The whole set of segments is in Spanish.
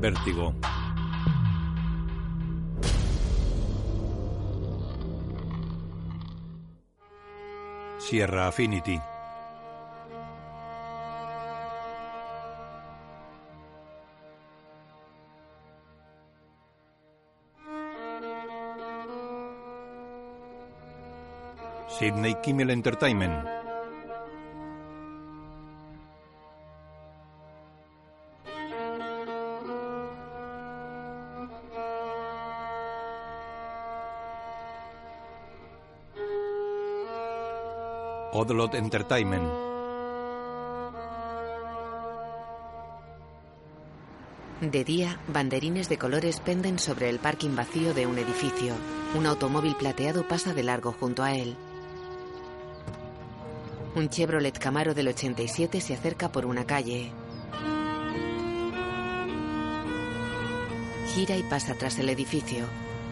Vértigo. Sierra Affinity. Sydney Kimmel Entertainment. Odlot Entertainment. De día, banderines de colores penden sobre el parking vacío de un edificio. Un automóvil plateado pasa de largo junto a él. Un Chevrolet Camaro del 87 se acerca por una calle. Gira y pasa tras el edificio.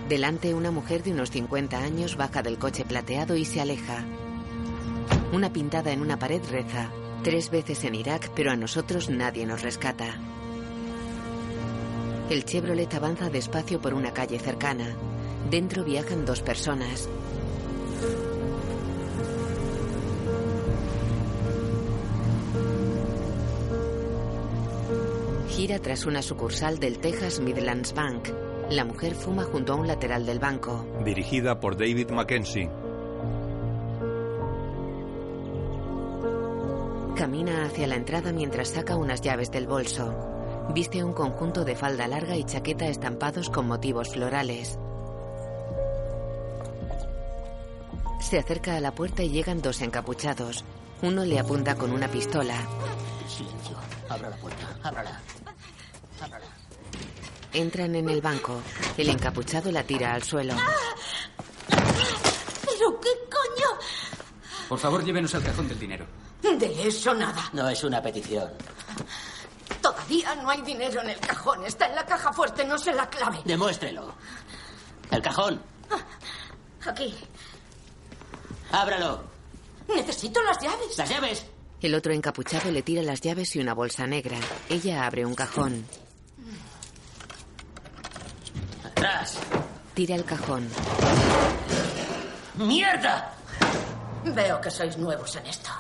Delante una mujer de unos 50 años baja del coche plateado y se aleja. Una pintada en una pared reza. Tres veces en Irak, pero a nosotros nadie nos rescata. El Chevrolet avanza despacio por una calle cercana. Dentro viajan dos personas. Gira tras una sucursal del Texas Midlands Bank. La mujer fuma junto a un lateral del banco. Dirigida por David Mackenzie. Hacia la entrada mientras saca unas llaves del bolso. Viste un conjunto de falda larga y chaqueta estampados con motivos florales. Se acerca a la puerta y llegan dos encapuchados. Uno le apunta con una pistola. Silencio. Abra la puerta. Ábrala. Ábrala. Entran en el banco. El encapuchado la tira al suelo. ¿Pero qué coño? Por favor, llévenos al cajón del dinero. De eso nada. No es una petición. Todavía no hay dinero en el cajón. Está en la caja fuerte, no sé la clave. Demuéstrelo. El cajón. Aquí. Ábralo. Necesito las llaves. Las llaves. El otro encapuchado le tira las llaves y una bolsa negra. Ella abre un cajón. Atrás. Tira el cajón. ¡Mierda! Veo que sois nuevos en esto.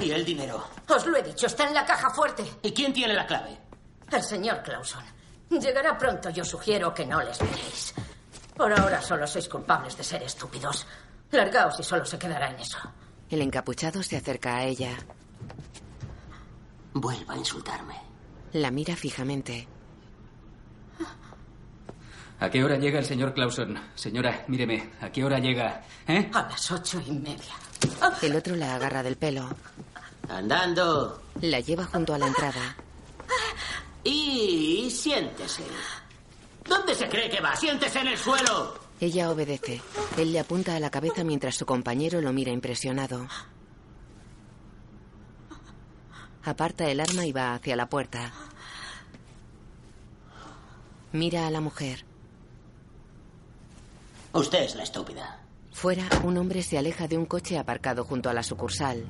¿Y el dinero? Os lo he dicho, está en la caja fuerte. ¿Y quién tiene la clave? El señor Clauson. Llegará pronto y os sugiero que no les miréis. Por ahora solo sois culpables de ser estúpidos. Largaos y solo se quedará en eso. El encapuchado se acerca a ella. Vuelva a insultarme. La mira fijamente. ¿A qué hora llega el señor Clauson? Señora, míreme, ¿a qué hora llega? ¿Eh? A las ocho y media. El otro la agarra del pelo. Andando. La lleva junto a la entrada. Y siéntese. ¿Dónde se cree que va? Siéntese en el suelo. Ella obedece. Él le apunta a la cabeza mientras su compañero lo mira impresionado. Aparta el arma y va hacia la puerta. Mira a la mujer. Usted es la estúpida. Fuera, un hombre se aleja de un coche aparcado junto a la sucursal.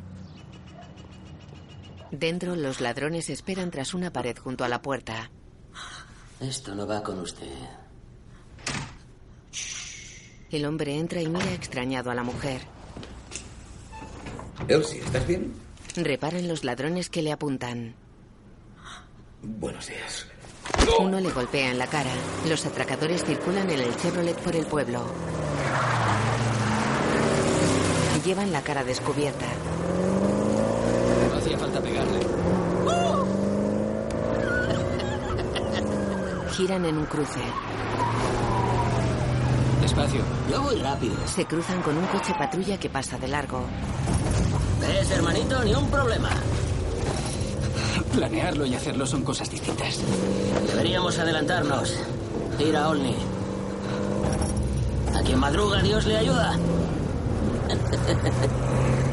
Dentro, los ladrones esperan tras una pared junto a la puerta. Esto no va con usted. El hombre entra y mira extrañado a la mujer. Elsie, ¿estás bien? Repara en los ladrones que le apuntan. Buenos días. Uno le golpea en la cara. Los atracadores circulan en el Chevrolet por el pueblo. Llevan la cara descubierta. Hacía falta pegarle. Giran en un cruce. Despacio. Yo voy rápido. Se cruzan con un coche patrulla que pasa de largo. ¿Ves, hermanito? Ni un problema. Planearlo y hacerlo son cosas distintas. Deberíamos adelantarnos. Ir a Olney. A quien madruga, Dios le ayuda.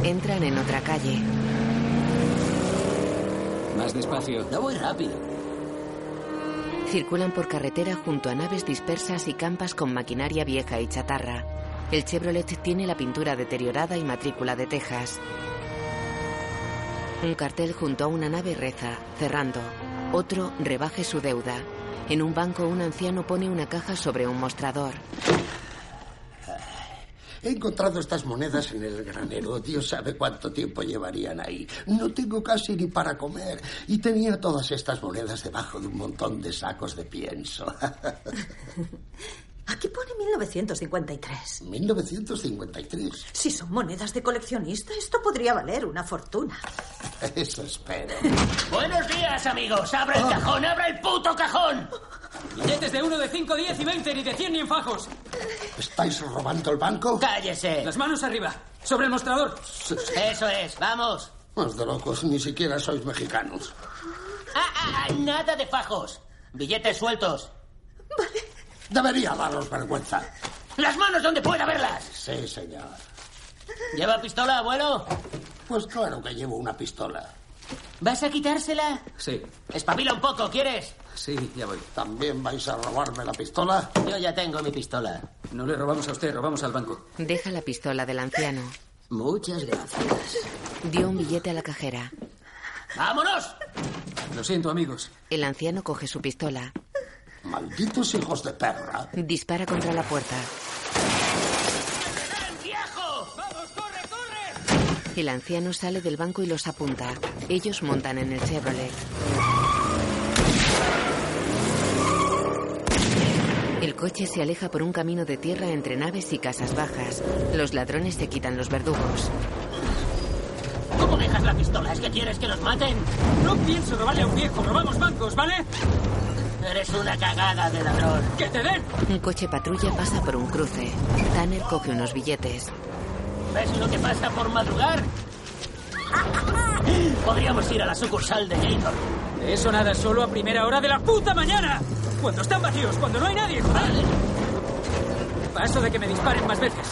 Entran en otra calle. Más despacio. No voy rápido. Circulan por carretera junto a naves dispersas y campas con maquinaria vieja y chatarra. El Chevrolet tiene la pintura deteriorada y matrícula de Texas. Un cartel junto a una nave reza, cerrando. Otro, rebaje su deuda. En un banco, un anciano pone una caja sobre un mostrador. He encontrado estas monedas en el granero. Dios sabe cuánto tiempo llevarían ahí. No tengo casi ni para comer. Y tenía todas estas monedas debajo de un montón de sacos de pienso. Aquí pone 1953. 1953. Si son monedas de coleccionista, esto podría valer una fortuna. Eso espero. Buenos días, amigos. ¡Abra el cajón! ¡Abra el puto cajón! Billetes de 1, de 5, 10 y 20, ni de 100 ni en fajos. ¿Estáis robando el banco? ¡Cállese! Las manos arriba. Sobre el mostrador. Eso es, vamos. Más de locos, ni siquiera sois mexicanos. Ah, ah, ah, nada de fajos. Billetes sueltos. Debería daros vergüenza. ¡Las manos donde pueda verlas! Sí, señor. ¿Lleva pistola, abuelo? Pues claro que llevo una pistola. ¿Vas a quitársela? Sí, Espabila un poco, ¿quieres? sí, ya voy. ¿También vais a robarme la pistola? Yo ya tengo mi pistola. No le robamos a usted, robamos al banco. Deja la pistola del anciano. Muchas gracias. Dio un billete a la cajera. ¡Vámonos! Lo siento, amigos. El anciano coge su pistola. Malditos hijos de perra. Dispara contra la puerta. ¡Viejo! El anciano sale del banco y los apunta. Ellos montan en el Chevrolet. El coche se aleja por un camino de tierra entre naves y casas bajas. Los ladrones se quitan los verdugos. ¿Cómo dejas la pistola? ¿Es que quieres que nos maten? No pienso robarle a un viejo, robamos bancos, ¿vale? Eres una cagada de ladrón. ¡Que te den! Un coche patrulla pasa por un cruce. Tanner coge unos billetes. ¿Ves lo que pasa por madrugar? Podríamos ir a la sucursal de Gator. De eso nada, solo a primera hora de la puta mañana. Cuando están vacíos, cuando no hay nadie, joder. Paso de que me disparen más veces.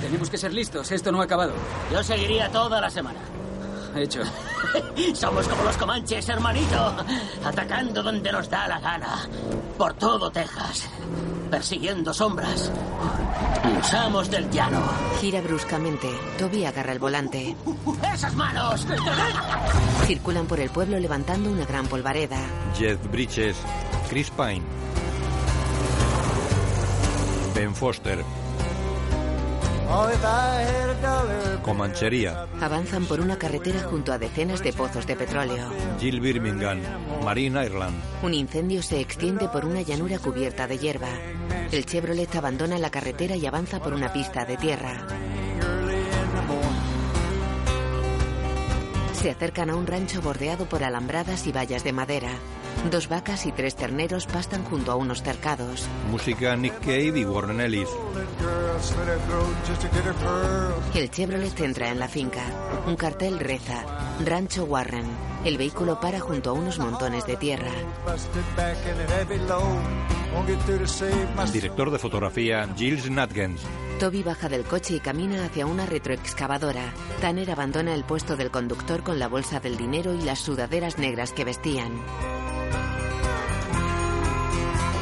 Tenemos que ser listos, esto no ha acabado. Yo seguiría toda la semana. Hecho. Somos como los comanches, hermanito. Atacando donde nos da la gana. Por todo Texas. Persiguiendo sombras. Usamos del llano. Gira bruscamente. Toby agarra el volante. ¡Esas manos! Circulan por el pueblo levantando una gran polvareda. Jeff Bridges, Chris Pine. Ben Foster. Comanchería. Avanzan por una carretera junto a decenas de pozos de petróleo. Jill Birmingham, Marine Ireland. Un incendio se extiende por una llanura cubierta de hierba. El Chevrolet abandona la carretera y avanza por una pista de tierra. Se acercan a un rancho bordeado por alambradas y vallas de madera. Dos vacas y tres terneros pastan junto a unos cercados. Música Nick Cave y Warren Ellis. El Chevrolet entra en la finca. Un cartel reza: Rancho Warren. El vehículo para junto a unos montones de tierra. Director de fotografía Gilles Natgens. Toby baja del coche y camina hacia una retroexcavadora. Tanner abandona el puesto del conductor con la bolsa del dinero y las sudaderas negras que vestían.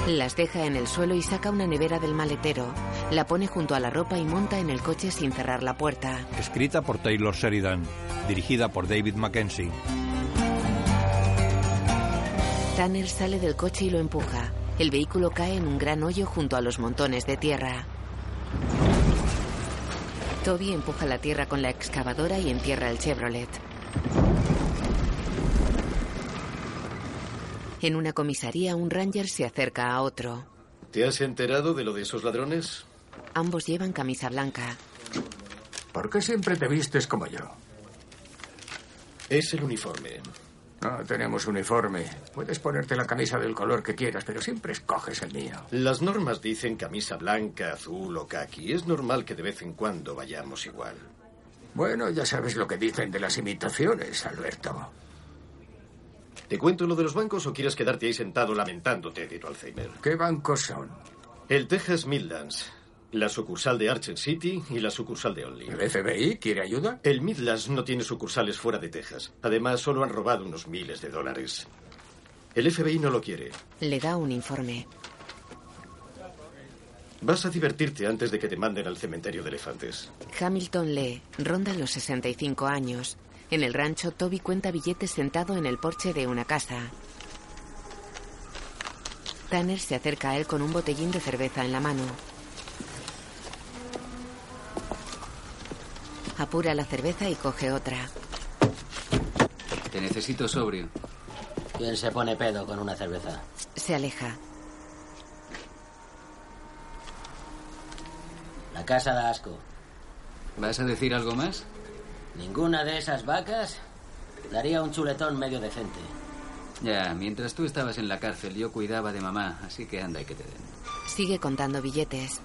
Las deja en el suelo y saca una nevera del maletero. La pone junto a la ropa y monta en el coche sin cerrar la puerta. Escrita por Taylor Sheridan. Dirigida por David Mackenzie. Tanner sale del coche y lo empuja. El vehículo cae en un gran hoyo junto a los montones de tierra. Toby empuja la tierra con la excavadora y entierra el Chevrolet. En una comisaría, un ranger se acerca a otro. ¿Te has enterado de lo de esos ladrones? Ambos llevan camisa blanca. ¿Por qué siempre te vistes como yo? Es el uniforme. No tenemos uniforme. Puedes ponerte la camisa del color que quieras, pero siempre escoges el mío. Las normas dicen camisa blanca, azul o khaki. Es normal que de vez en cuando vayamos igual. Bueno, ya sabes lo que dicen de las imitaciones, Alberto. ¿Te cuento lo de los bancos o quieres quedarte ahí sentado lamentándote de tu Alzheimer? ¿Qué bancos son? El Texas Midlands, la sucursal de Archer City y la sucursal de Only. ¿El FBI quiere ayuda? El Midlands no tiene sucursales fuera de Texas. Además, solo han robado unos miles de dólares. El FBI no lo quiere. Le da un informe. Vas a divertirte antes de que te manden al cementerio de elefantes. Hamilton lee. Ronda los 65 años. En el rancho, Toby cuenta billetes sentado en el porche de una casa. Tanner se acerca a él con un botellín de cerveza en la mano. Apura la cerveza y coge otra. Te necesito sobrio. ¿Quién se pone pedo con una cerveza? Se aleja. La casa da asco. ¿Vas a decir algo más? Ninguna de esas vacas daría un chuletón medio decente. Ya, mientras tú estabas en la cárcel, yo cuidaba de mamá, así que anda y que te den. Sigue contando billetes.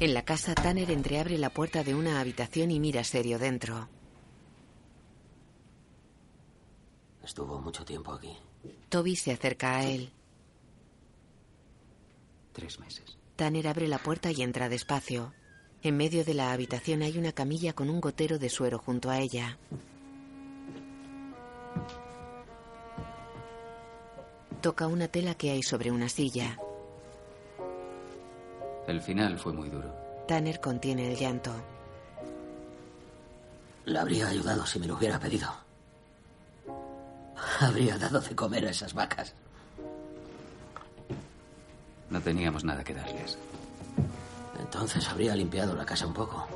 En la casa, Tanner entreabre la puerta de una habitación y mira serio dentro. Estuvo mucho tiempo aquí. Toby se acerca a él. Tres meses. Tanner abre la puerta y entra despacio. En medio de la habitación hay una camilla con un gotero de suero junto a ella. Toca una tela que hay sobre una silla. El final fue muy duro. Tanner contiene el llanto. Le habría ayudado si me lo hubiera pedido. Habría dado de comer a esas vacas. No teníamos nada que darles. Entonces habría limpiado la casa un poco.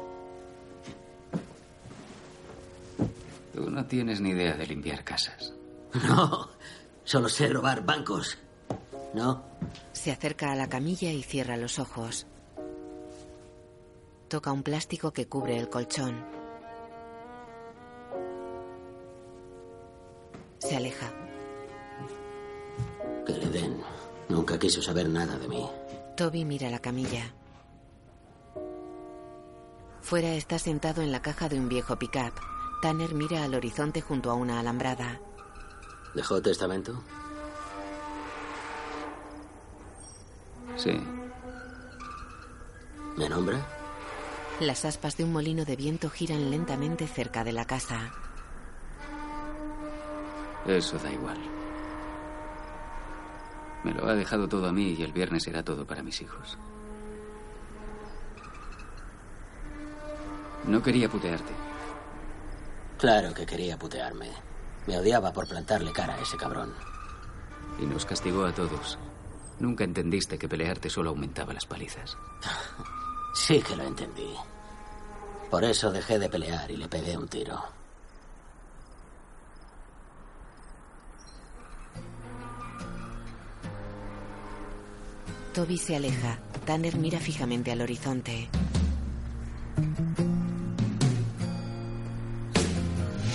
Tú no tienes ni idea de limpiar casas. No, solo sé robar bancos. ¿No? Se acerca a la camilla y cierra los ojos. Toca un plástico que cubre el colchón. Se aleja. Que le den. Nunca quiso saber nada de mí. Toby mira la camilla. Fuera está sentado en la caja de un viejo pickup. Tanner mira al horizonte junto a una alambrada. ¿Dejó testamento? Sí. ¿Me nombra? Las aspas de un molino de viento giran lentamente cerca de la casa. Eso da igual. Me lo ha dejado todo a mí y el viernes será todo para mis hijos. No quería putearte. Claro que quería putearme. Me odiaba por plantarle cara a ese cabrón. Y nos castigó a todos. Nunca entendiste que pelearte solo aumentaba las palizas. Sí que lo entendí. Por eso dejé de pelear y le pegué un tiro. Toby se aleja. Tanner mira fijamente al horizonte.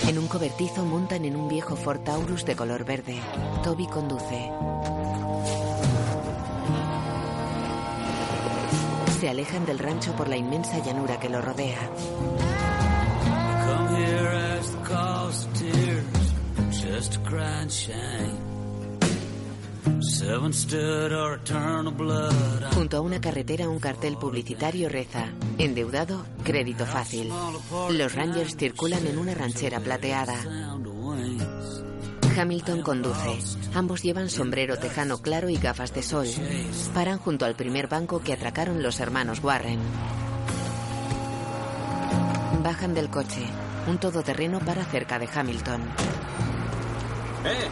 En un cobertizo montan en un viejo Ford Taurus de color verde. Toby conduce. Se alejan del rancho por la inmensa llanura que lo rodea. Junto a una carretera un cartel publicitario reza, endeudado, crédito fácil. Los Rangers circulan en una ranchera plateada. Hamilton conduce. Ambos llevan sombrero tejano claro y gafas de sol. Paran junto al primer banco que atracaron los hermanos Warren. Bajan del coche. Un todoterreno para cerca de Hamilton. ¡Eh!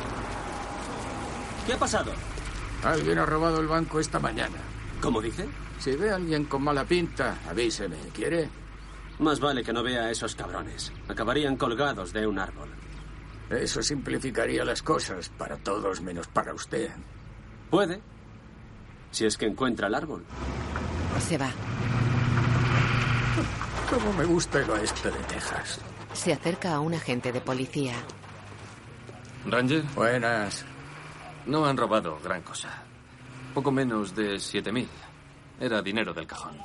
¿Qué ha pasado? Alguien ha robado el banco esta mañana. ¿Cómo dice? Si ve a alguien con mala pinta, avíseme. ¿Quiere? Más vale que no vea a esos cabrones. Acabarían colgados de un árbol. Eso simplificaría las cosas para todos menos para usted. Puede. Si es que encuentra el árbol. Se va. Cómo me gusta el oeste de Texas. Se acerca a un agente de policía. Ranger. Buenas. No han robado gran cosa. Poco menos de 7.000. Era dinero del cajón.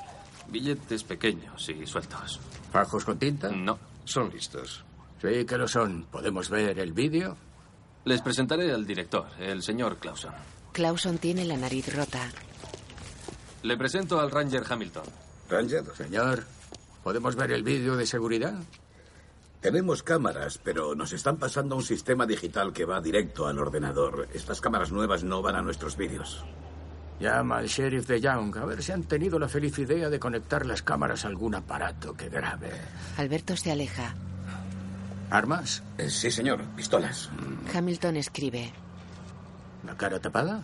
Billetes pequeños y sueltos. ¿Fajos con tinta? No. Son listos. Sí que lo son. ¿Podemos ver el vídeo? Les presentaré al director, el señor Clauson. Clauson tiene la nariz rota. Le presento al Ranger Hamilton. Ranger. Señor, ¿podemos ver el vídeo de seguridad? Tenemos cámaras, pero nos están pasando un sistema digital que va directo al ordenador. Estas cámaras nuevas no van a nuestros vídeos. Llama al sheriff de Young a ver si han tenido la feliz idea de conectar las cámaras a algún aparato que grabe. Alberto se aleja. ¿Armas? Eh, sí, señor. Pistolas. Hamilton escribe. ¿La cara tapada?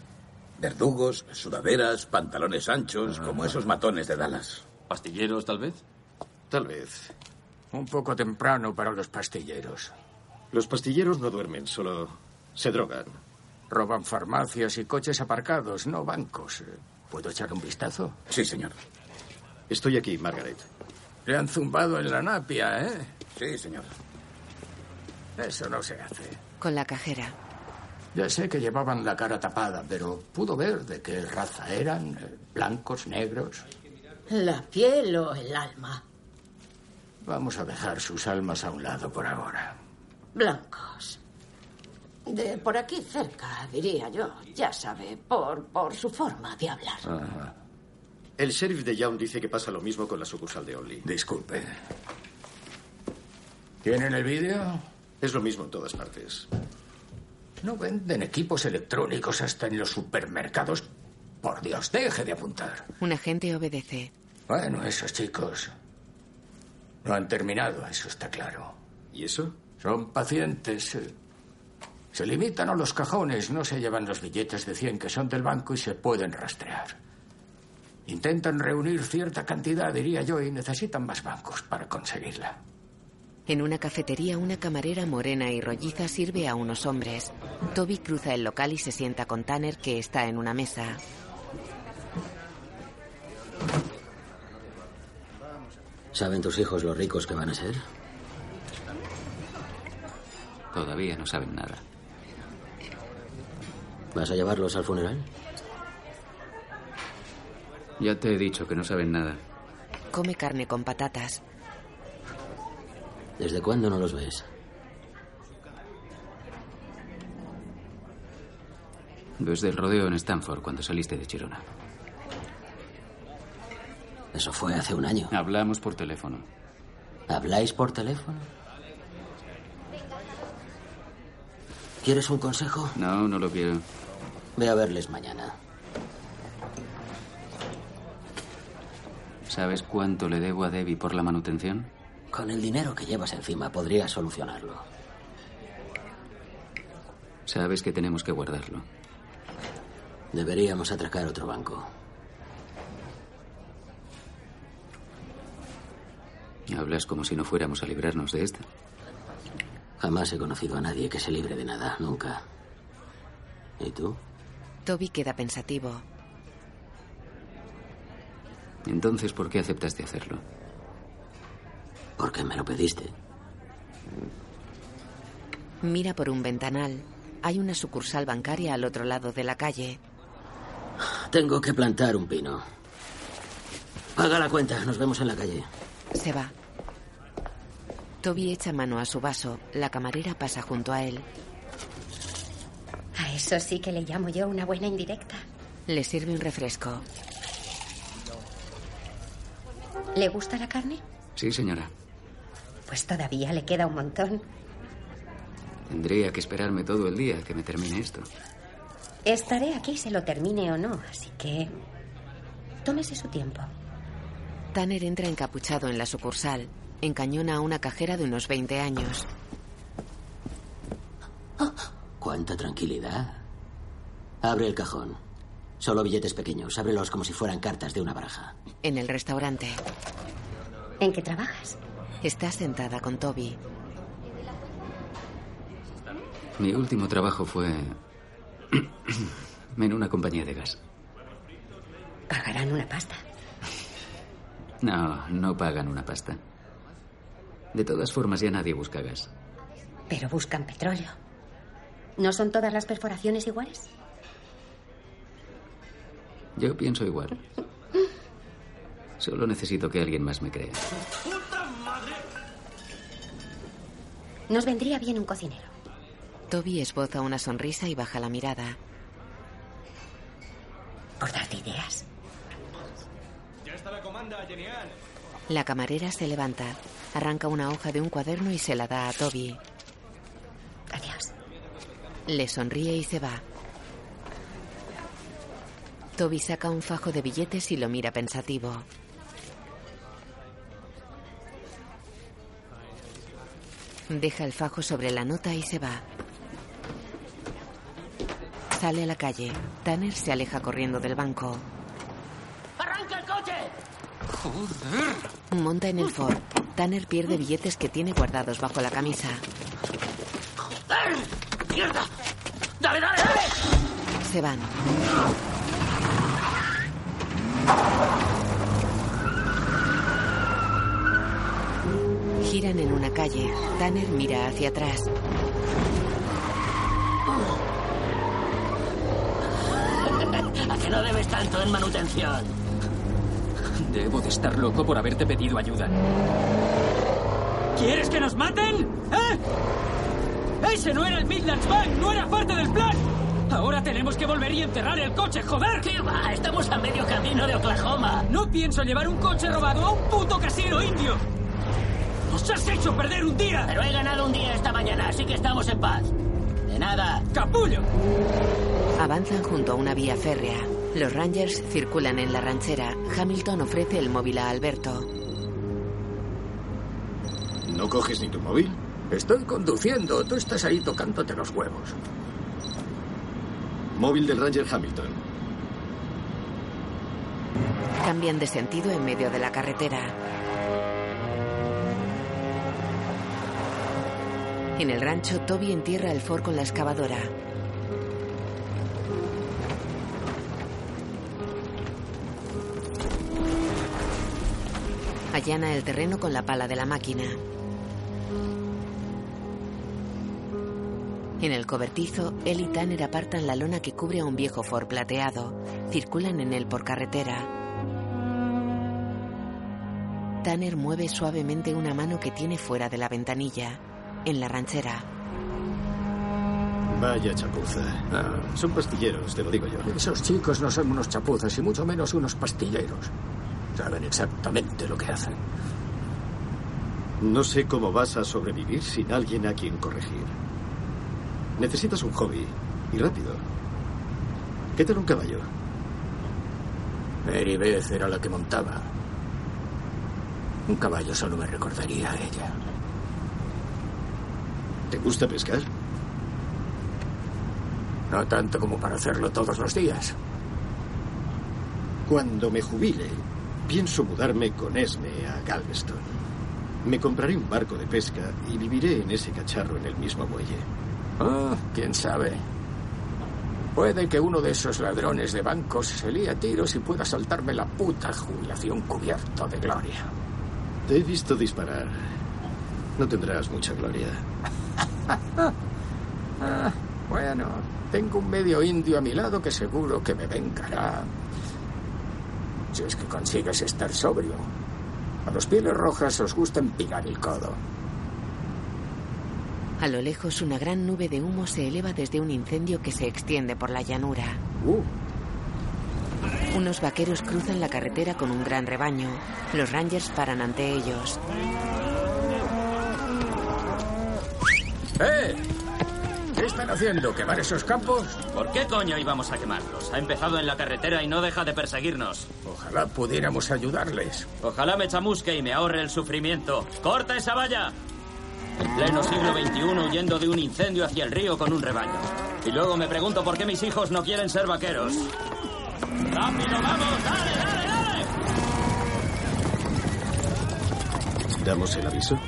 Verdugos, sudaderas, pantalones anchos, como esos matones de Dallas. ¿Pastilleros, tal vez? Tal vez. Un poco temprano para los pastilleros. Los pastilleros no duermen, solo se drogan. Roban farmacias y coches aparcados, no bancos. ¿Puedo echar un vistazo? Sí, señor. Estoy aquí, Margaret. Le han zumbado en la napia, ¿eh? Sí, señor. Eso no se hace. Con la cajera. Ya sé que llevaban la cara tapada, pero pudo ver de qué raza eran, eh, blancos, negros. ¿La piel o el alma? Vamos a dejar sus almas a un lado por ahora. Blancos. De por aquí cerca, diría yo. Ya sabe, por, por su forma de hablar. Ajá. El sheriff de Young dice que pasa lo mismo con la sucursal de Only. Disculpe. ¿Tienen el vídeo? Es lo mismo en todas partes. No venden equipos electrónicos hasta en los supermercados. Por Dios, deje de apuntar. Un agente obedece. Bueno, esos chicos no han terminado, eso está claro. ¿Y eso? Son pacientes. eh. Se limitan a los cajones, no se llevan los billetes de 100 que son del banco y se pueden rastrear. Intentan reunir cierta cantidad, diría yo, y necesitan más bancos para conseguirla. En una cafetería, una camarera morena y rolliza sirve a unos hombres. Toby cruza el local y se sienta con Tanner, que está en una mesa. ¿Saben tus hijos lo ricos que van a ser? Todavía no saben nada. ¿Vas a llevarlos al funeral? Ya te he dicho que no saben nada. Come carne con patatas. ¿Desde cuándo no los ves? Desde el rodeo en Stanford, cuando saliste de Chirona. Eso fue hace un año. Hablamos por teléfono. ¿Habláis por teléfono? ¿Quieres un consejo? No, no lo quiero. Ve a verles mañana. ¿Sabes cuánto le debo a Debbie por la manutención? Con el dinero que llevas encima podrías solucionarlo. Sabes que tenemos que guardarlo. Deberíamos atracar otro banco. Hablas como si no fuéramos a librarnos de esta. Jamás he conocido a nadie que se libre de nada, nunca. ¿Y tú? Toby queda pensativo. Entonces, ¿por qué aceptaste hacerlo? Porque me lo pediste. Mira por un ventanal. Hay una sucursal bancaria al otro lado de la calle. Tengo que plantar un pino. Paga la cuenta, nos vemos en la calle. Se va. Toby echa mano a su vaso. La camarera pasa junto a él. A eso sí que le llamo yo una buena indirecta. Le sirve un refresco. ¿Le gusta la carne? Sí, señora. Pues todavía le queda un montón. Tendría que esperarme todo el día a que me termine esto. Estaré aquí se lo termine o no, así que tómese su tiempo. Tanner entra encapuchado en la sucursal. Encañona a una cajera de unos 20 años. Cuánta tranquilidad. Abre el cajón. Solo billetes pequeños. Ábrelos como si fueran cartas de una baraja. En el restaurante. ¿En qué trabajas? Está sentada con Toby. Mi último trabajo fue en una compañía de gas. Pagarán una pasta. No, no pagan una pasta. De todas formas, ya nadie busca gas. Pero buscan petróleo. ¿No son todas las perforaciones iguales? Yo pienso igual. Solo necesito que alguien más me crea. Nos vendría bien un cocinero. Toby esboza una sonrisa y baja la mirada. Por darte ideas. Ya está la comanda, genial. La camarera se levanta, arranca una hoja de un cuaderno y se la da a Toby. Adiós. Le sonríe y se va. Toby saca un fajo de billetes y lo mira pensativo. Deja el fajo sobre la nota y se va. Sale a la calle. Tanner se aleja corriendo del banco. ¡Arranca el coche! Joder. Monta en el Ford. Tanner pierde billetes que tiene guardados bajo la camisa. ¡Joder! ¡Mierda! ¡Dale, dale, dale! Se van. Giran en una calle. Tanner mira hacia atrás. ¿A que no debes tanto en manutención? Debo de estar loco por haberte pedido ayuda. ¿Quieres que nos maten? ¿Eh? ¡Ese no era el Midlands Bank! ¡No era parte del plan! Ahora tenemos que volver y enterrar el coche, joder. ¿Qué va? Estamos a medio camino de Oklahoma. No pienso llevar un coche robado a un puto casino indio. ¡Nos has hecho perder un día! Pero he ganado un día esta mañana, así que estamos en paz. De nada. ¡Capullo! Avanzan junto a una vía férrea. Los Rangers circulan en la ranchera. Hamilton ofrece el móvil a Alberto. ¿No coges ni tu móvil? Estoy conduciendo. Tú estás ahí tocándote los huevos. Móvil del Ranger Hamilton. Cambian de sentido en medio de la carretera. En el rancho, Toby entierra el Ford con la excavadora. Allana el terreno con la pala de la máquina. En el cobertizo, él y Tanner apartan la lona que cubre a un viejo Ford plateado. Circulan en él por carretera. Tanner mueve suavemente una mano que tiene fuera de la ventanilla. En la ranchera. Vaya chapuza. Son pastilleros, te lo digo yo. Esos chicos no son unos chapuzas y mucho menos unos pastilleros. Saben exactamente lo que hacen. No sé cómo vas a sobrevivir sin alguien a quien corregir. Necesitas un hobby. Y rápido. ¿Qué tal un caballo? Mary Beth era la que montaba. Un caballo solo me recordaría a ella. ¿Te gusta pescar? No tanto como para hacerlo todos los días. Cuando me jubile, pienso mudarme con Esme a Galveston. Me compraré un barco de pesca y viviré en ese cacharro en el mismo muelle. Ah, quién sabe. Puede que uno de esos ladrones de bancos se líe a tiros y pueda saltarme la puta jubilación cubierto de gloria. Te he visto disparar. No tendrás mucha gloria. Ah, bueno, tengo un medio indio a mi lado que seguro que me vengará. Si es que consigues estar sobrio. A los pieles rojas os gusta empinar el codo. A lo lejos, una gran nube de humo se eleva desde un incendio que se extiende por la llanura. Uh. Unos vaqueros cruzan la carretera con un gran rebaño. Los Rangers paran ante ellos. ¡Eh! ¿Qué están haciendo? ¿Quemar esos campos? ¿Por qué coño íbamos a quemarlos? Ha empezado en la carretera y no deja de perseguirnos. Ojalá pudiéramos ayudarles. Ojalá me chamusque y me ahorre el sufrimiento. ¡Corta esa valla! En pleno siglo XXI huyendo de un incendio hacia el río con un rebaño. Y luego me pregunto por qué mis hijos no quieren ser vaqueros. ¡Rápido, vamos! ¡Dale, dale, dale! ¿Damos el aviso?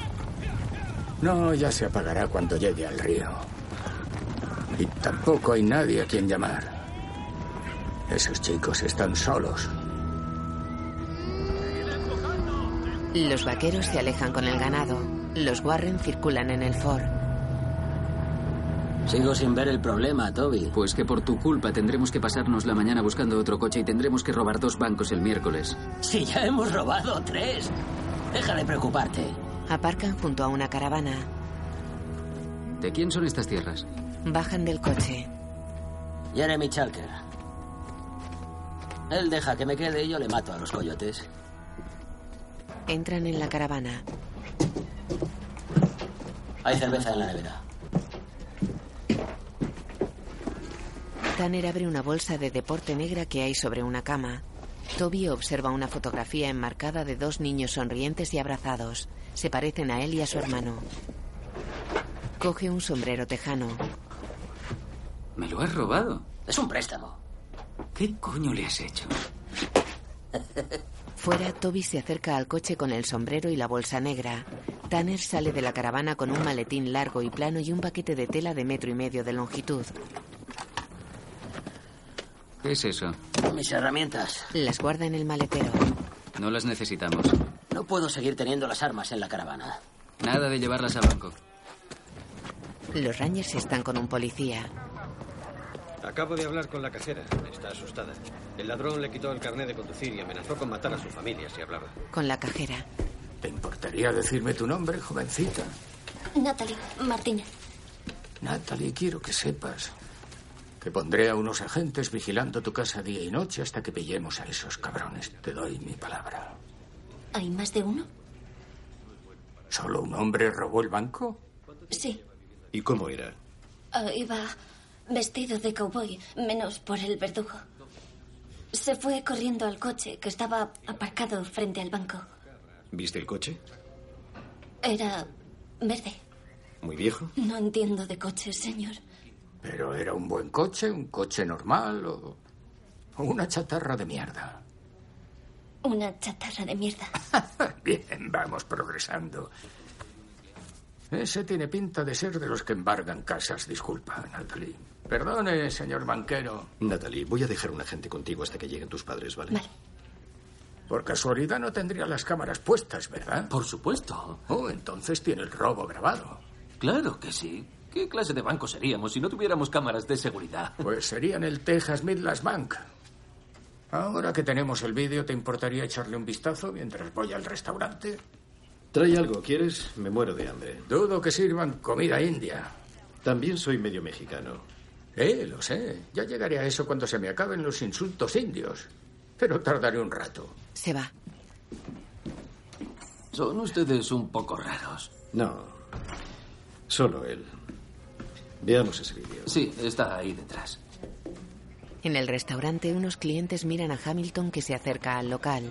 No, ya se apagará cuando llegue al río. Y tampoco hay nadie a quien llamar. Esos chicos están solos. Los vaqueros se alejan con el ganado. Los Warren circulan en el Ford. Sigo sin ver el problema, Toby. Pues que por tu culpa tendremos que pasarnos la mañana buscando otro coche y tendremos que robar dos bancos el miércoles. Si ya hemos robado tres. Deja de preocuparte. Aparcan junto a una caravana. ¿De quién son estas tierras? Bajan del coche. Jeremy Chalker. Él deja que me quede y yo le mato a los coyotes. Entran en la caravana. Hay cerveza en la nevera. Tanner abre una bolsa de deporte negra que hay sobre una cama. Toby observa una fotografía enmarcada de dos niños sonrientes y abrazados. Se parecen a él y a su hermano. Coge un sombrero tejano. ¿Me lo has robado? Es un préstamo. ¿Qué coño le has hecho? Fuera, Toby se acerca al coche con el sombrero y la bolsa negra. Tanner sale de la caravana con un maletín largo y plano y un paquete de tela de metro y medio de longitud. ¿Qué es eso? Mis herramientas. Las guarda en el maletero. No las necesitamos. No puedo seguir teniendo las armas en la caravana. Nada de llevarlas al banco. Los Rangers están con un policía. Acabo de hablar con la cajera. Está asustada. El ladrón le quitó el carnet de conducir y amenazó con matar a su familia si hablaba. Con la cajera. ¿Te importaría decirme tu nombre, jovencita? Natalie Martínez. Natalie, quiero que sepas que pondré a unos agentes vigilando tu casa día y noche hasta que pillemos a esos cabrones. Te doy mi palabra. ¿Hay más de uno? ¿Solo un hombre robó el banco? Sí. ¿Y cómo era? Ah, iba vestido de cowboy, menos por el verdugo. Se fue corriendo al coche que estaba aparcado frente al banco. ¿Viste el coche? Era verde. ¿Muy viejo? No entiendo de coches, señor. ¿Pero era un buen coche, un coche normal o, o una chatarra de mierda? Una chatarra de mierda. Bien, vamos progresando. Ese tiene pinta de ser de los que embargan casas. Disculpa, Natalie. Perdone, señor banquero. Natalie, voy a dejar un agente contigo hasta que lleguen tus padres, ¿vale? Vale. Por casualidad no tendría las cámaras puestas, ¿verdad? Por supuesto. Oh, entonces tiene el robo grabado. Claro que sí. ¿Qué clase de banco seríamos si no tuviéramos cámaras de seguridad? Pues serían el Texas Midlands Bank. Ahora que tenemos el vídeo, ¿te importaría echarle un vistazo mientras voy al restaurante? Trae algo, ¿quieres? Me muero de hambre. Dudo que sirvan comida india. También soy medio mexicano. Eh, lo sé. Ya llegaré a eso cuando se me acaben los insultos indios. Pero tardaré un rato. Se va. Son ustedes un poco raros. No. Solo él. Veamos ese vídeo. Sí, está ahí detrás. En el restaurante, unos clientes miran a Hamilton que se acerca al local.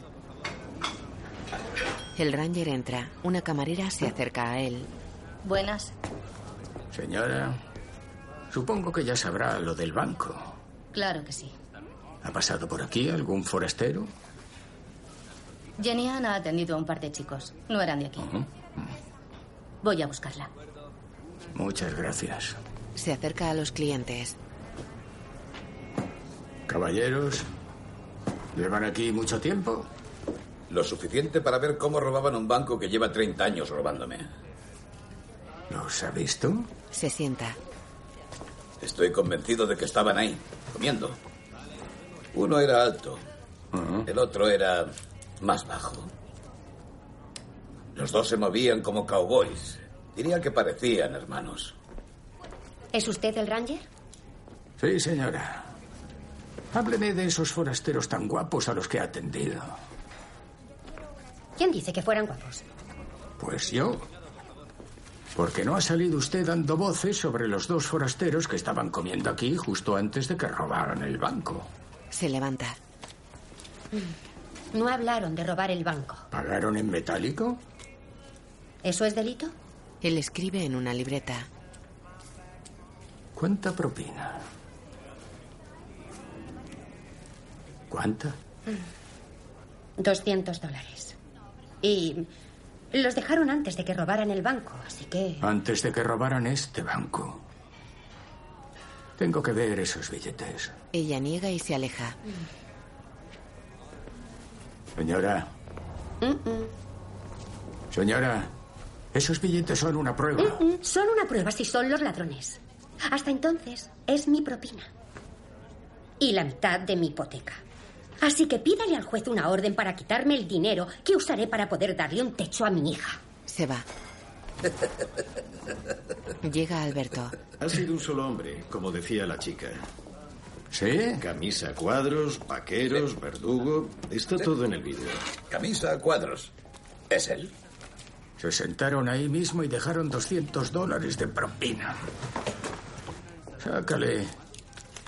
El Ranger entra. Una camarera se acerca a él. Buenas. Señora, supongo que ya sabrá lo del banco. Claro que sí. ¿Ha pasado por aquí algún forastero? Jenny Ann ha atendido a un par de chicos. No eran de aquí. Voy a buscarla. Muchas gracias. Se acerca a los clientes. Caballeros, ¿llevan aquí mucho tiempo? Lo suficiente para ver cómo robaban un banco que lleva 30 años robándome. ¿Los ha visto? Se sienta. Estoy convencido de que estaban ahí, comiendo. Uno era alto, el otro era más bajo. Los dos se movían como cowboys. Diría que parecían hermanos. ¿Es usted el Ranger? Sí, señora. Hábleme de esos forasteros tan guapos a los que ha atendido. ¿Quién dice que fueran guapos? Pues yo. Porque no ha salido usted dando voces sobre los dos forasteros que estaban comiendo aquí justo antes de que robaran el banco. Se levanta. No hablaron de robar el banco. ¿Pagaron en metálico? ¿Eso es delito? Él escribe en una libreta. ¿Cuánta propina? ¿Cuánta? 200 dólares. Y los dejaron antes de que robaran el banco, así que... Antes de que robaran este banco. Tengo que ver esos billetes. Ella niega y se aleja. Señora. Señora, esos billetes son una prueba. Mm, mm, Son una prueba si son los ladrones. Hasta entonces es mi propina. Y la mitad de mi hipoteca. Así que pídale al juez una orden para quitarme el dinero que usaré para poder darle un techo a mi hija. Se va. Llega Alberto. Ha sido un solo hombre, como decía la chica. ¿Sí? Camisa a cuadros, vaqueros, verdugo. Está todo en el vídeo. Camisa a cuadros. ¿Es él? Se sentaron ahí mismo y dejaron 200 dólares de propina. Sácale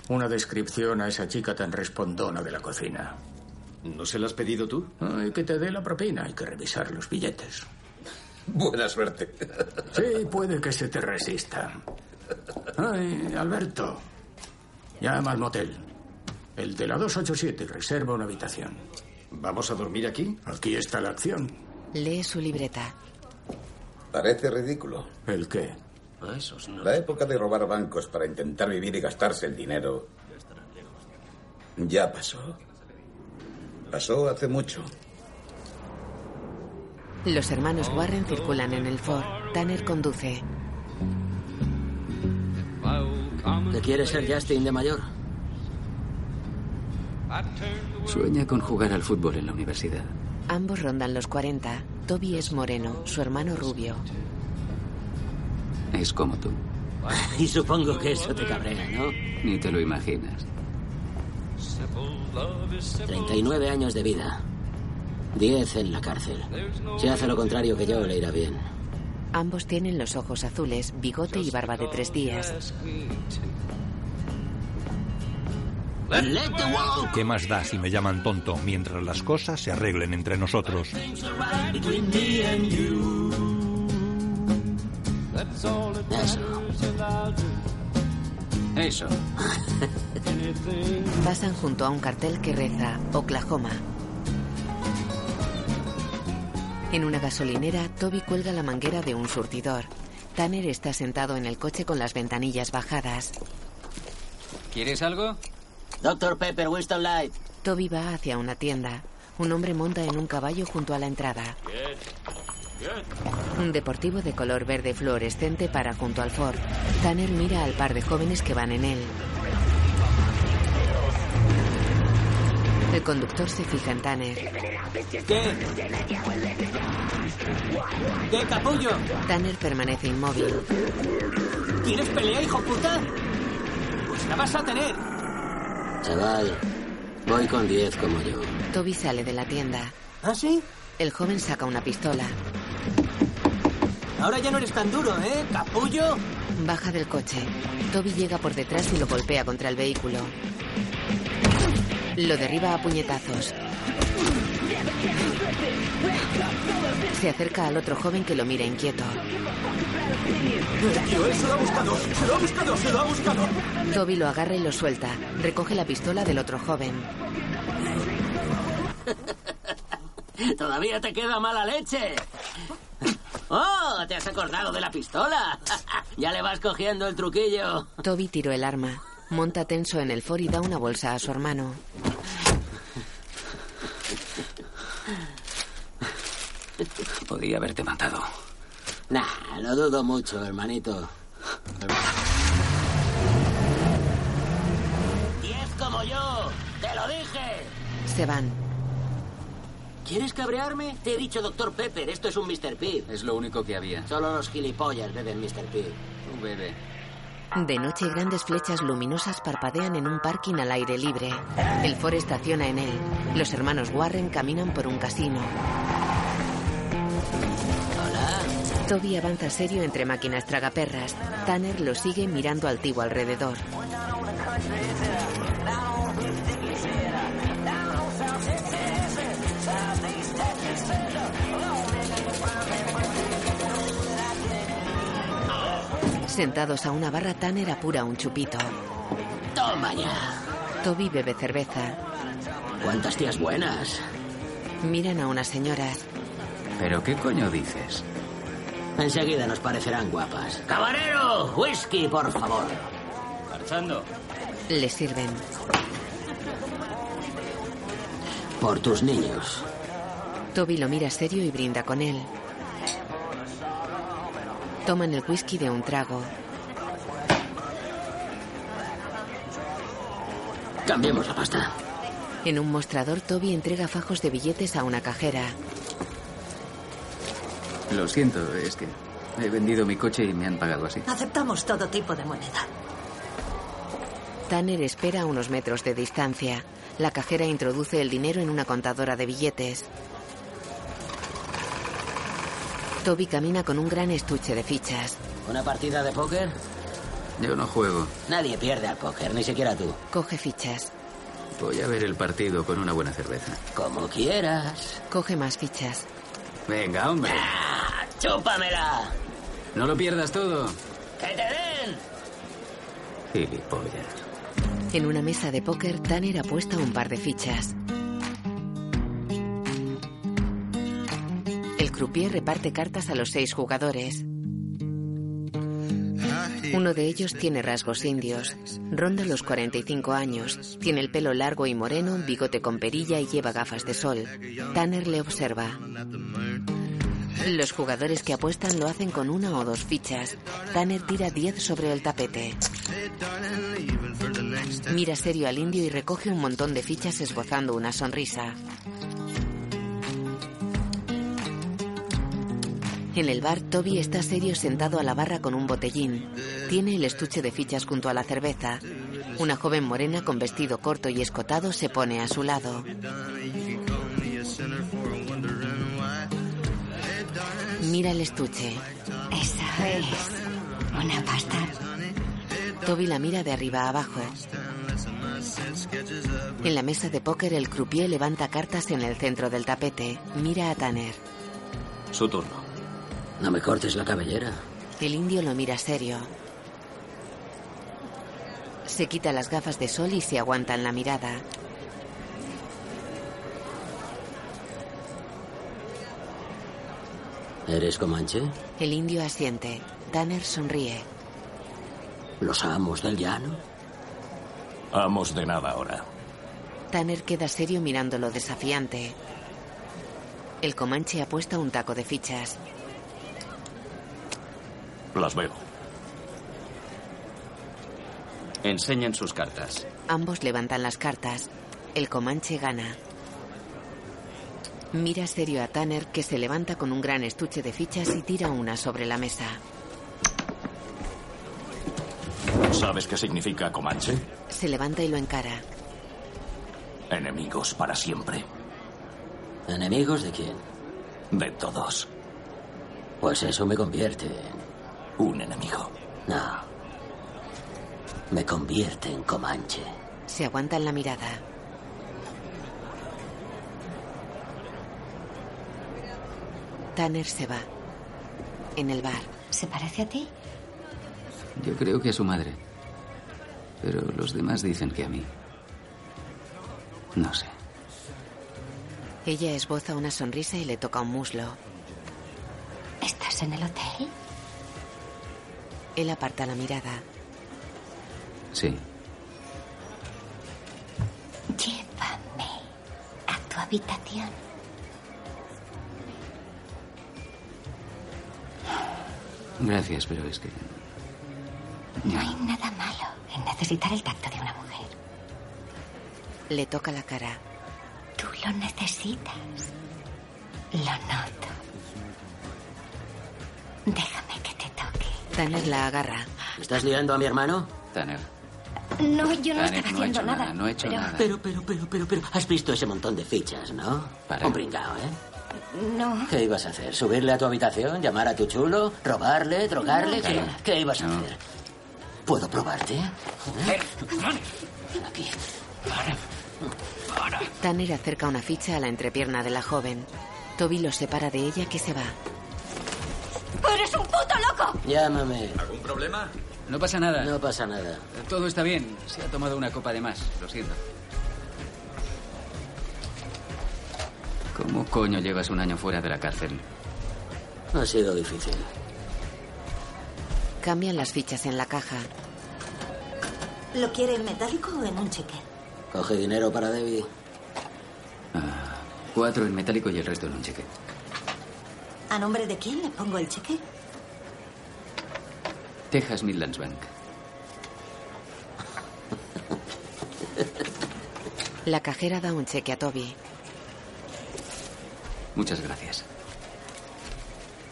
una descripción a esa chica tan respondona de la cocina. ¿No se la has pedido tú? Hay que te dé la propina, hay que revisar los billetes. Buena suerte. Sí, puede que se te resista. Ay, Alberto. Llama al motel. El de la 287 reserva una habitación. ¿Vamos a dormir aquí? Aquí está la acción. Lee su libreta. Parece ridículo. ¿El qué? La época de robar bancos para intentar vivir y gastarse el dinero ya pasó. Pasó hace mucho. Los hermanos Warren circulan en el Ford. Tanner conduce. ¿Te quieres ser Justin de mayor? Sueña con jugar al fútbol en la universidad. Ambos rondan los 40. Toby es moreno, su hermano rubio. Es como tú. Y supongo que eso te cabrea, ¿no? Ni te lo imaginas. 39 años de vida. 10 en la cárcel. Si hace lo contrario que yo, le irá bien. Ambos tienen los ojos azules, bigote y barba de tres días. ¿Qué más da si me llaman tonto mientras las cosas se arreglen entre nosotros? Eso. Pasan junto a un cartel que reza Oklahoma. En una gasolinera, Toby cuelga la manguera de un surtidor. Tanner está sentado en el coche con las ventanillas bajadas. ¿Quieres algo? Doctor Pepper, Winston Light. Toby va hacia una tienda. Un hombre monta en un caballo junto a la entrada. Un deportivo de color verde fluorescente para junto al Ford. Tanner mira al par de jóvenes que van en él. El conductor se fija en Tanner. ¿Qué? ¿Qué, capullo? Tanner permanece inmóvil. ¿Quieres pelea, hijo puta? Pues la vas a tener. Chaval, voy con 10 como yo. Toby sale de la tienda. ¿Ah, sí? El joven saca una pistola. Ahora ya no eres tan duro, ¿eh, capullo? Baja del coche. Toby llega por detrás y lo golpea contra el vehículo. Lo derriba a puñetazos. Se acerca al otro joven que lo mira inquieto. Tío, él se lo ha buscado, se lo ha buscado, se lo ha buscado. Toby lo agarra y lo suelta. Recoge la pistola del otro joven. Todavía te queda mala leche. ¡Oh! ¿Te has acordado de la pistola? ya le vas cogiendo el truquillo. Toby tiró el arma. Monta tenso en el Ford y da una bolsa a su hermano. Podía haberte matado. Nah, lo dudo mucho, hermanito. ¡Diez como yo! ¡Te lo dije! Se van. ¿Quieres cabrearme? Te he dicho, doctor Pepper, esto es un Mr. Pibb. Es lo único que había. Solo los gilipollas beben Mr. Pibb. Tú bebe. De noche, grandes flechas luminosas parpadean en un parking al aire libre. El Ford estaciona en él. Los hermanos Warren caminan por un casino. Hola. Toby avanza serio entre máquinas tragaperras. Tanner lo sigue mirando altivo alrededor. Sentados a una barra, Tanner apura un chupito. Toma ya. Toby bebe cerveza. ¿Cuántas tías buenas? Miran a unas señoras. ¿Pero qué coño dices? Enseguida nos parecerán guapas. ¡Camarero! ¡Whisky, por favor! Marchando. Le sirven. Por tus niños. Toby lo mira serio y brinda con él. Toman el whisky de un trago. Cambiemos la pasta. En un mostrador, Toby entrega fajos de billetes a una cajera. Lo siento, es que he vendido mi coche y me han pagado así. Aceptamos todo tipo de moneda. Tanner espera a unos metros de distancia. La cajera introduce el dinero en una contadora de billetes. Toby camina con un gran estuche de fichas. ¿Una partida de póker? Yo no juego. Nadie pierde al póker, ni siquiera tú. Coge fichas. Voy a ver el partido con una buena cerveza. Como quieras. Coge más fichas. Venga, hombre. ¡Ah! ¡Chúpamela! No lo pierdas todo. ¡Que te den! Gilipollas. En una mesa de póker, Tanner apuesta un par de fichas. Croupier reparte cartas a los seis jugadores. Uno de ellos tiene rasgos indios. Ronda los 45 años. Tiene el pelo largo y moreno, bigote con perilla y lleva gafas de sol. Tanner le observa. Los jugadores que apuestan lo hacen con una o dos fichas. Tanner tira 10 sobre el tapete. Mira serio al indio y recoge un montón de fichas esbozando una sonrisa. En el bar, Toby está serio sentado a la barra con un botellín. Tiene el estuche de fichas junto a la cerveza. Una joven morena con vestido corto y escotado se pone a su lado. Mira el estuche. Eso es una pasta. Toby la mira de arriba a abajo. En la mesa de póker, el croupier levanta cartas en el centro del tapete. Mira a Tanner. Su turno. No me cortes la cabellera. El indio lo mira serio. Se quita las gafas de sol y se aguanta en la mirada. ¿Eres comanche? El indio asiente. Tanner sonríe. ¿Los amos del llano? Amos de nada ahora. Tanner queda serio mirándolo desafiante. El comanche apuesta un taco de fichas. Las veo. Enseñen sus cartas. Ambos levantan las cartas. El comanche gana. Mira serio a Tanner que se levanta con un gran estuche de fichas y tira una sobre la mesa. ¿Sabes qué significa Comanche? Se levanta y lo encara. Enemigos para siempre. ¿Enemigos de quién? De todos. Pues eso me convierte en... Un enemigo. No. Me convierte en Comanche. Se aguantan la mirada. Tanner se va. En el bar. ¿Se parece a ti? Yo creo que a su madre. Pero los demás dicen que a mí. No sé. Ella esboza una sonrisa y le toca un muslo. ¿Estás en el hotel? Él aparta la mirada. Sí. Llévame a tu habitación. Gracias, pero es que... No hay nada malo en necesitar el tacto de una mujer. Le toca la cara. Tú lo necesitas. Lo noto. Tanner la agarra. ¿Estás liando a mi hermano? Tanner. No, yo no Tanner, estaba no he haciendo nada. nada, no he hecho pero- nada. Pero, pero, pero, pero, pero... Has visto ese montón de fichas, ¿no? Para. Un pringao, ¿eh? No. ¿Qué ibas a hacer? ¿Subirle a tu habitación? ¿Llamar a tu chulo? ¿Robarle? ¿Drogarle? No. ¿Qué, qué ibas a hacer? ¿Puedo probarte? ¿Eh? Aquí. Tanner acerca una ficha a la entrepierna de la joven. Toby lo separa de ella que se va. ¡Eres un puto loco! Llámame. ¿Algún problema? No pasa nada. No pasa nada. Todo está bien. Se ha tomado una copa de más. Lo siento. ¿Cómo coño llevas un año fuera de la cárcel? Ha sido difícil. Cambian las fichas en la caja. ¿Lo quiere en metálico o en un cheque? Coge dinero para Debbie. Cuatro en metálico y el resto en un cheque. ¿A nombre de quién le pongo el cheque? Texas Midlands Bank. La cajera da un cheque a Toby. Muchas gracias.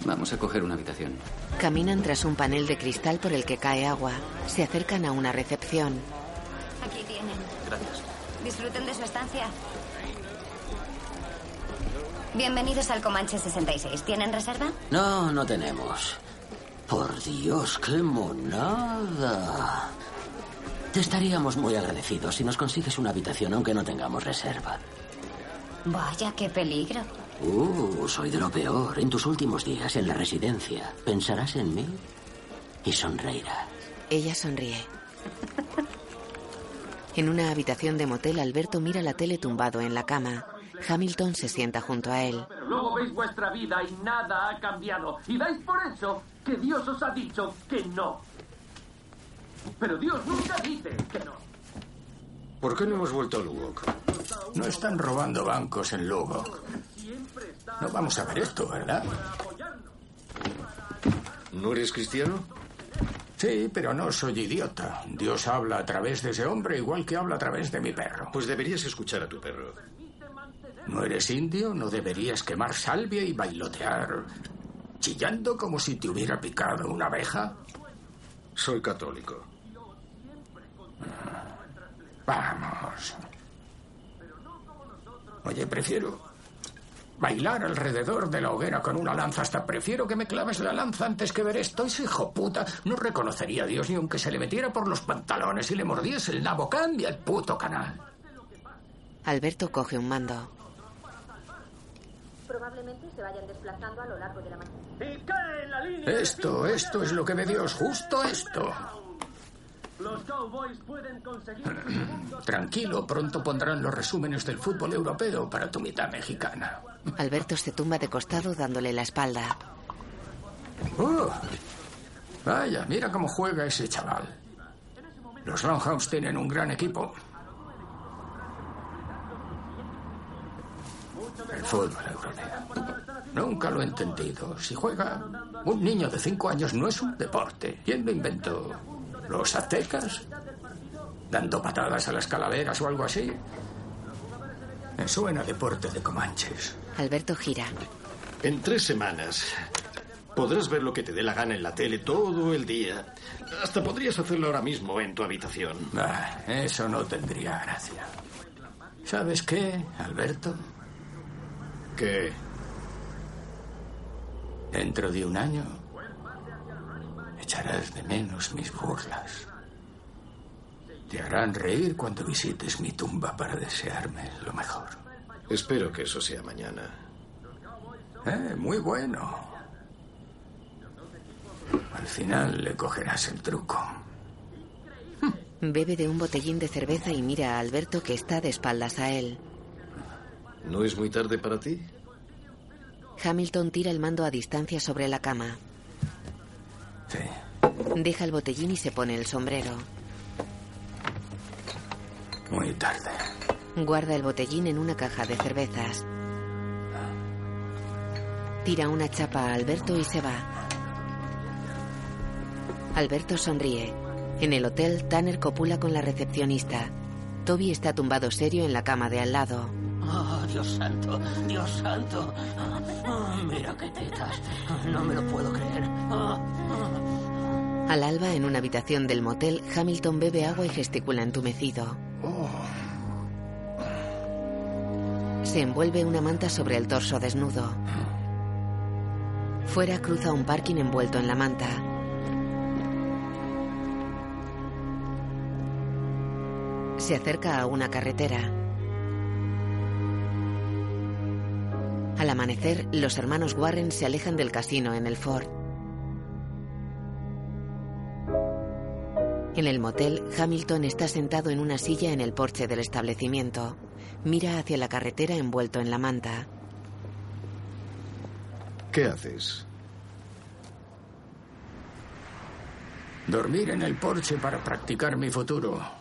Vamos a coger una habitación. Caminan tras un panel de cristal por el que cae agua. Se acercan a una recepción. Aquí tienen. Gracias. Disfruten de su estancia. Bienvenidos al Comanche 66. ¿Tienen reserva? No, no tenemos. Por Dios, qué monada. Te estaríamos muy agradecidos si nos consigues una habitación aunque no tengamos reserva. Vaya, qué peligro. Uh, soy de lo peor. En tus últimos días en la residencia, pensarás en mí y sonreirás. Ella sonríe. En una habitación de motel, Alberto mira la tele tumbado en la cama. Hamilton se sienta junto a él. Pero luego veis vuestra vida y nada ha cambiado. Y dais por eso que Dios os ha dicho que no. Pero Dios nunca dice que no. ¿Por qué no hemos vuelto a Lubbock? No están robando bancos en Lubbock. No vamos a ver esto, ¿verdad? ¿No eres cristiano? Sí, pero no soy idiota. Dios habla a través de ese hombre igual que habla a través de mi perro. Pues deberías escuchar a tu perro. ¿No eres indio? ¿No deberías quemar salvia y bailotear chillando como si te hubiera picado una abeja? Soy católico. Vamos. Oye, prefiero bailar alrededor de la hoguera con una lanza. Hasta prefiero que me claves la lanza antes que ver esto. Ese hijo puta no reconocería a Dios ni aunque se le metiera por los pantalones y le mordiese el nabo. Cambia el puto canal. Alberto coge un mando. Se vayan desplazando a lo largo de la mañana. Y cae en la línea. de Esto, esto es lo que ve Dios, justo esto. Los Cowboys pueden conseguir. Tranquilo, pronto pondrán los resúmenes del fútbol europeo para tu mitad mexicana. Alberto se tumba de costado dándole la espalda. ¡Uh! vaya, mira cómo juega ese chaval. Los Longhorns tienen un gran equipo. El fútbol europeo. Nunca lo he entendido. Si juega un niño de cinco años no es un deporte. ¿Quién lo inventó? ¿Los aztecas? ¿Dando patadas a las calaveras o algo así? Me suena deporte de comanches. Alberto gira. En tres semanas podrás ver lo que te dé la gana en la tele todo el día. Hasta podrías hacerlo ahora mismo en tu habitación. Ah, eso no tendría gracia. ¿Sabes qué, Alberto? ¿Qué? Dentro de un año echarás de menos mis burlas. Te harán reír cuando visites mi tumba para desearme lo mejor. Espero que eso sea mañana. Eh, muy bueno. Al final le cogerás el truco. Bebe de un botellín de cerveza y mira a Alberto que está de espaldas a él. ¿No es muy tarde para ti? Hamilton tira el mando a distancia sobre la cama. Sí. Deja el botellín y se pone el sombrero. Muy tarde. Guarda el botellín en una caja de cervezas. Tira una chapa a Alberto y se va. Alberto sonríe. En el hotel, Tanner copula con la recepcionista. Toby está tumbado serio en la cama de al lado. Oh, Dios santo, Dios santo. Oh, mira qué tetas. No me lo puedo creer. Al alba, en una habitación del motel, Hamilton bebe agua y gesticula entumecido. Se envuelve una manta sobre el torso desnudo. Fuera cruza un parking envuelto en la manta. Se acerca a una carretera. Al amanecer, los hermanos Warren se alejan del casino en el Ford. En el motel, Hamilton está sentado en una silla en el porche del establecimiento. Mira hacia la carretera envuelto en la manta. ¿Qué haces? Dormir en el porche para practicar mi futuro.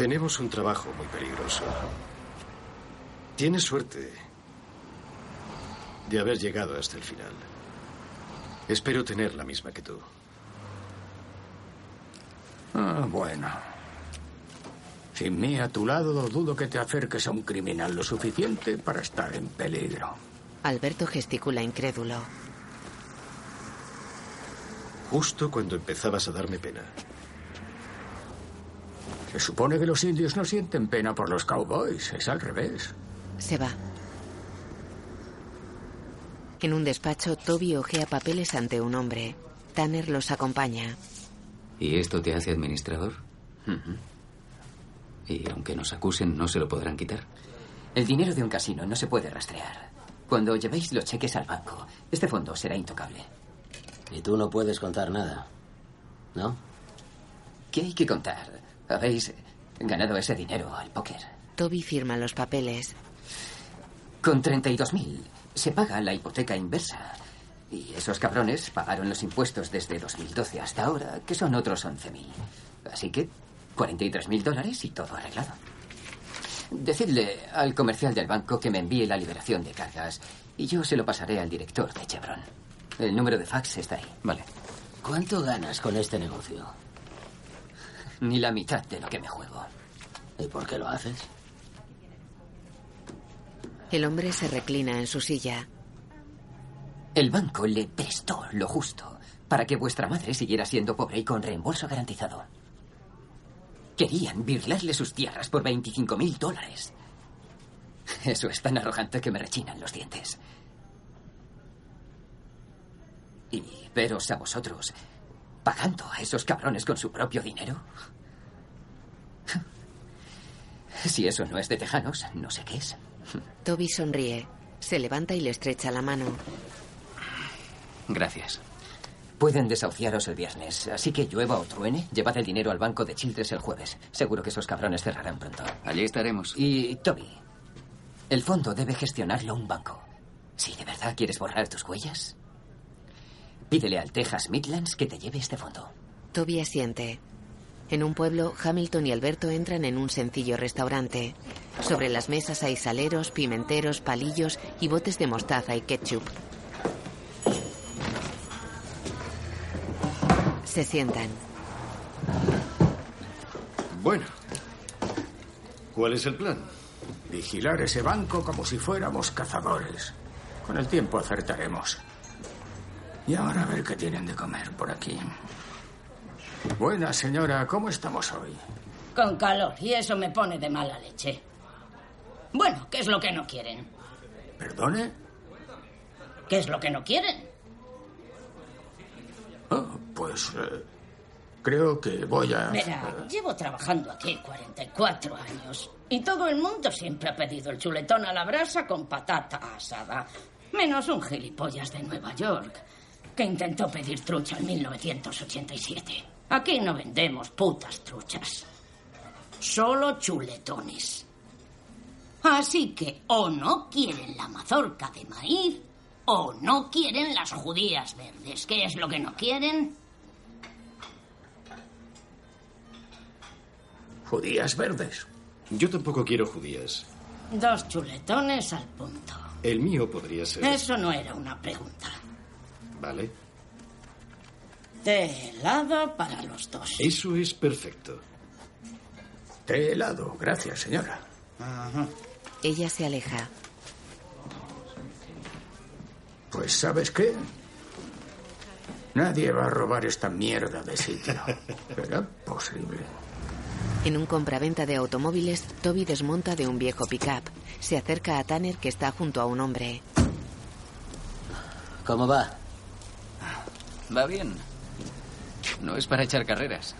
Tenemos un trabajo muy peligroso. Tienes suerte de haber llegado hasta el final. Espero tener la misma que tú. Ah, bueno. Sin mí a tu lado, dudo que te acerques a un criminal lo suficiente para estar en peligro. Alberto gesticula incrédulo. Justo cuando empezabas a darme pena. Se supone que los indios no sienten pena por los cowboys. Es al revés. Se va. En un despacho, Toby ojea papeles ante un hombre. Tanner los acompaña. ¿Y esto te hace administrador? Y aunque nos acusen, ¿no se lo podrán quitar? El dinero de un casino no se puede rastrear. Cuando llevéis los cheques al banco, este fondo será intocable. Y tú no puedes contar nada, ¿no? ¿Qué hay que contar? Habéis ganado ese dinero al póker. Toby firma los papeles. Con 32.000 se paga la hipoteca inversa. Y esos cabrones pagaron los impuestos desde 2012 hasta ahora, que son otros 11.000. Así que 43.000 dólares y todo arreglado. Decidle al comercial del banco que me envíe la liberación de cargas y yo se lo pasaré al director de Chevron. El número de fax está ahí. Vale. ¿Cuánto ganas con este negocio? Ni la mitad de lo que me juego. ¿Y por qué lo haces? El hombre se reclina en su silla. El banco le prestó lo justo para que vuestra madre siguiera siendo pobre y con reembolso garantizado. Querían birlarle sus tierras por 25 mil dólares. Eso es tan arrogante que me rechinan los dientes. Y veros a vosotros pagando a esos cabrones con su propio dinero. Si eso no es de tejanos, no sé qué es. Toby sonríe. Se levanta y le estrecha la mano. Gracias. Pueden desahuciaros el viernes, así que llueva o truene, llevad el dinero al banco de Childress el jueves. Seguro que esos cabrones cerrarán pronto. Allí estaremos. Y, Toby, el fondo debe gestionarlo un banco. Si de verdad quieres borrar tus huellas, pídele al Texas Midlands que te lleve este fondo. Toby asiente. En un pueblo, Hamilton y Alberto entran en un sencillo restaurante. Sobre las mesas hay saleros, pimenteros, palillos y botes de mostaza y ketchup. Se sientan. Bueno. ¿Cuál es el plan? Vigilar ese banco como si fuéramos cazadores. Con el tiempo acertaremos. Y ahora a ver qué tienen de comer por aquí. Buena señora, ¿cómo estamos hoy? Con calor, y eso me pone de mala leche. Bueno, ¿qué es lo que no quieren? ¿Perdone? ¿Qué es lo que no quieren? Oh, pues eh, creo que voy a... Verá, llevo trabajando aquí 44 años y todo el mundo siempre ha pedido el chuletón a la brasa con patata asada. Menos un gilipollas de Nueva York que intentó pedir trucha en 1987. Aquí no vendemos putas truchas. Solo chuletones. Así que o no quieren la mazorca de maíz o no quieren las judías verdes. ¿Qué es lo que no quieren? ¿Judías verdes? Yo tampoco quiero judías. Dos chuletones al punto. El mío podría ser. Eso no era una pregunta. Vale. Té helado para los dos. Eso es perfecto. Té helado, gracias, señora. Ella se aleja. Pues ¿sabes qué? Nadie va a robar esta mierda de sitio. ¿Será posible? En un compraventa de automóviles, Toby desmonta de un viejo pickup. Se acerca a Tanner que está junto a un hombre. ¿Cómo va? Va bien. No es para echar carreras.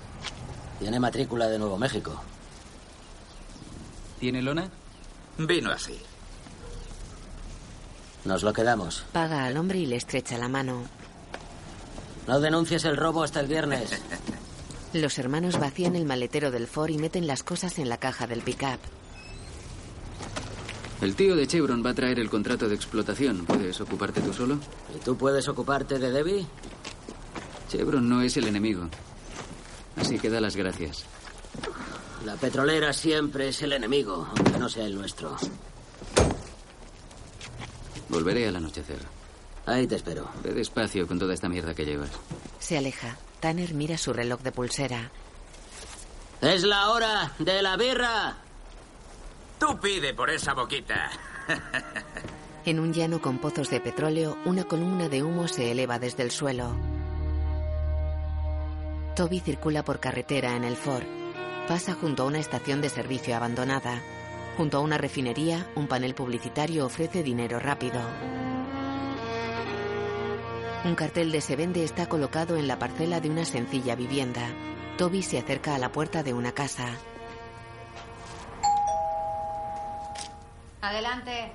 Tiene matrícula de Nuevo México. ¿Tiene lona? Vino así. Nos lo quedamos. Paga al hombre y le estrecha la mano. No denuncies el robo hasta el viernes. Los hermanos vacían el maletero del Ford y meten las cosas en la caja del pickup. El tío de Chevron va a traer el contrato de explotación. ¿Puedes ocuparte tú solo? ¿Y tú puedes ocuparte de Debbie? Chevron no es el enemigo. Así que da las gracias. La petrolera siempre es el enemigo, aunque no sea el nuestro. Volveré al anochecer. Ahí te espero. Ve despacio con toda esta mierda que llevas. Se aleja. Tanner mira su reloj de pulsera. ¡Es la hora de la birra! Tú pide por esa boquita. En un llano con pozos de petróleo, una columna de humo se eleva desde el suelo. Toby circula por carretera en el Ford. Pasa junto a una estación de servicio abandonada. Junto a una refinería, un panel publicitario ofrece dinero rápido. Un cartel de se vende está colocado en la parcela de una sencilla vivienda. Toby se acerca a la puerta de una casa. Adelante.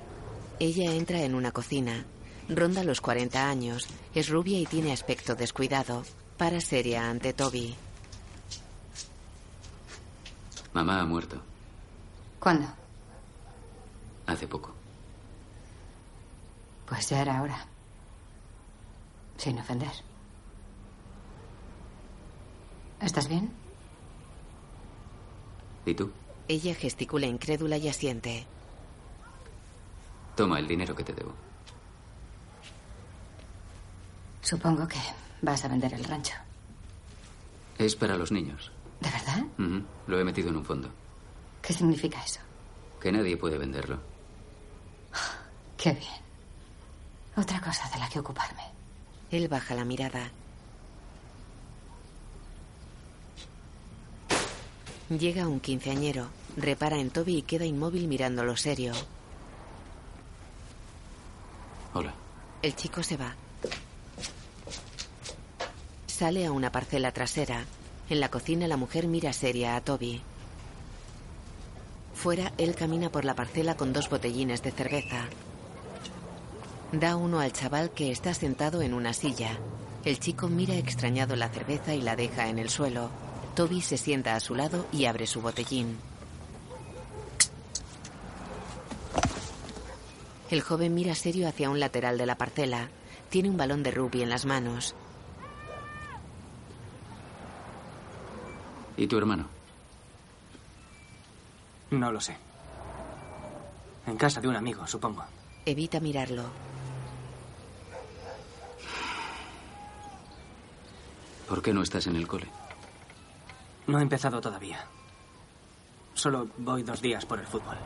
Ella entra en una cocina. Ronda los 40 años. Es rubia y tiene aspecto descuidado. Para seria ante Toby. Mamá ha muerto. ¿Cuándo? Hace poco. Pues ya era hora. Sin ofender. ¿Estás bien? ¿Y tú? Ella gesticula incrédula y asiente. Toma el dinero que te debo. Supongo que vas a vender el rancho. Es para los niños. ¿De verdad? Lo he metido en un fondo. ¿Qué significa eso? Que nadie puede venderlo. Qué bien. Otra cosa de la que ocuparme. Él baja la mirada. Llega un quinceañero, repara en Toby y queda inmóvil mirándolo serio. Hola. El chico se va. Sale a una parcela trasera. En la cocina la mujer mira seria a Toby. Fuera, él camina por la parcela con dos botellines de cerveza. Da uno al chaval que está sentado en una silla. El chico mira extrañado la cerveza y la deja en el suelo. Toby se sienta a su lado y abre su botellín. El joven mira serio hacia un lateral de la parcela. Tiene un balón de rugby en las manos. ¿Y tu hermano? No lo sé. En casa de un amigo, supongo. Evita mirarlo. ¿Por qué no estás en el cole? No he empezado todavía. Solo voy dos días por el fútbol.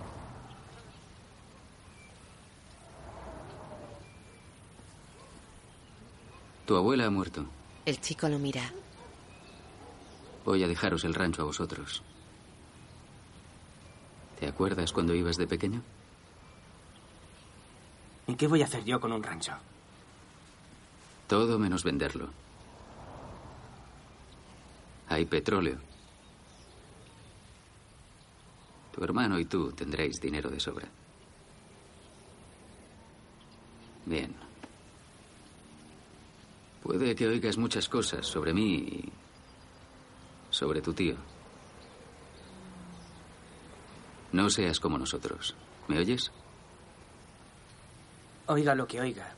Tu abuela ha muerto. El chico lo mira. Voy a dejaros el rancho a vosotros. ¿Te acuerdas cuando ibas de pequeño? ¿Y qué voy a hacer yo con un rancho? Todo menos venderlo. Hay petróleo. Tu hermano y tú tendréis dinero de sobra. Bien. Puede que oigas muchas cosas sobre mí y sobre tu tío. No seas como nosotros. ¿Me oyes? Oiga lo que oiga.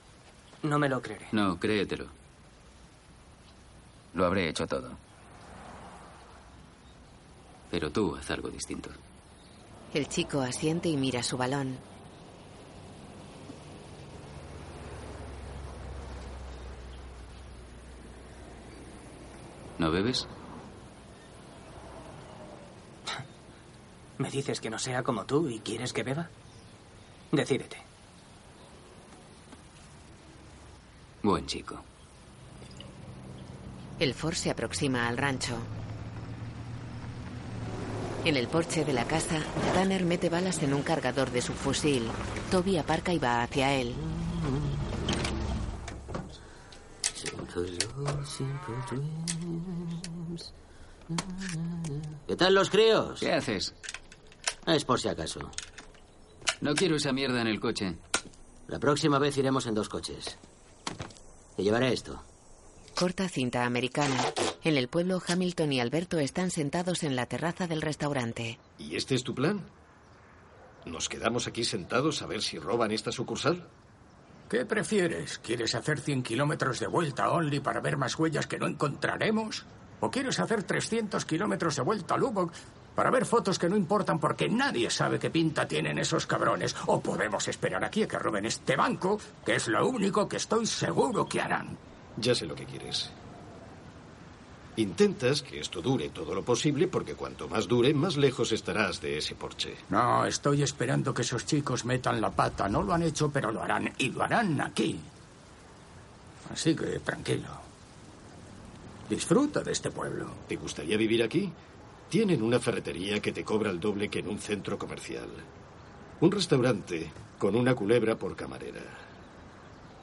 No me lo creeré. No, créetelo. Lo habré hecho todo. Pero tú haz algo distinto. El chico asiente y mira su balón. ¿No bebes? ¿Me dices que no sea como tú y quieres que beba? Decídete. Buen chico. El Ford se aproxima al rancho. En el porche de la casa, Tanner mete balas en un cargador de su fusil. Toby aparca y va hacia él. ¿Qué tal los críos? ¿Qué haces? Es por si acaso. No quiero esa mierda en el coche. La próxima vez iremos en dos coches. Te llevaré esto. Corta cinta americana. En el pueblo, Hamilton y Alberto están sentados en la terraza del restaurante. ¿Y este es tu plan? ¿Nos quedamos aquí sentados a ver si roban esta sucursal? ¿Qué prefieres? ¿Quieres hacer 100 kilómetros de vuelta a Only para ver más huellas que no encontraremos? ¿O quieres hacer 300 kilómetros de vuelta a Lubbock para ver fotos que no importan porque nadie sabe qué pinta tienen esos cabrones? ¿O podemos esperar aquí a que roben este banco, que es lo único que estoy seguro que harán? Ya sé lo que quieres. Intentas que esto dure todo lo posible porque cuanto más dure, más lejos estarás de ese porche. No, estoy esperando que esos chicos metan la pata. No lo han hecho, pero lo harán. Y lo harán aquí. Así que tranquilo. Disfruta de este pueblo. ¿Te gustaría vivir aquí? Tienen una ferretería que te cobra el doble que en un centro comercial. Un restaurante con una culebra por camarera.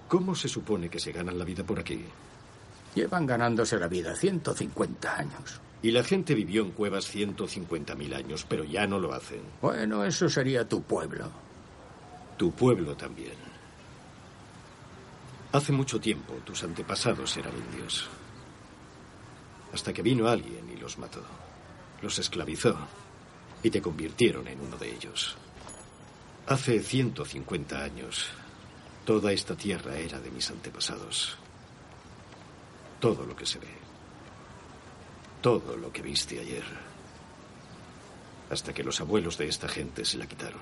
¿Cómo se supone que se ganan la vida por aquí? Llevan ganándose la vida 150 años. Y la gente vivió en cuevas 150.000 años, pero ya no lo hacen. Bueno, eso sería tu pueblo. Tu pueblo también. Hace mucho tiempo tus antepasados eran indios. Hasta que vino alguien y los mató. Los esclavizó y te convirtieron en uno de ellos. Hace 150 años, toda esta tierra era de mis antepasados. Todo lo que se ve. Todo lo que viste ayer. Hasta que los abuelos de esta gente se la quitaron.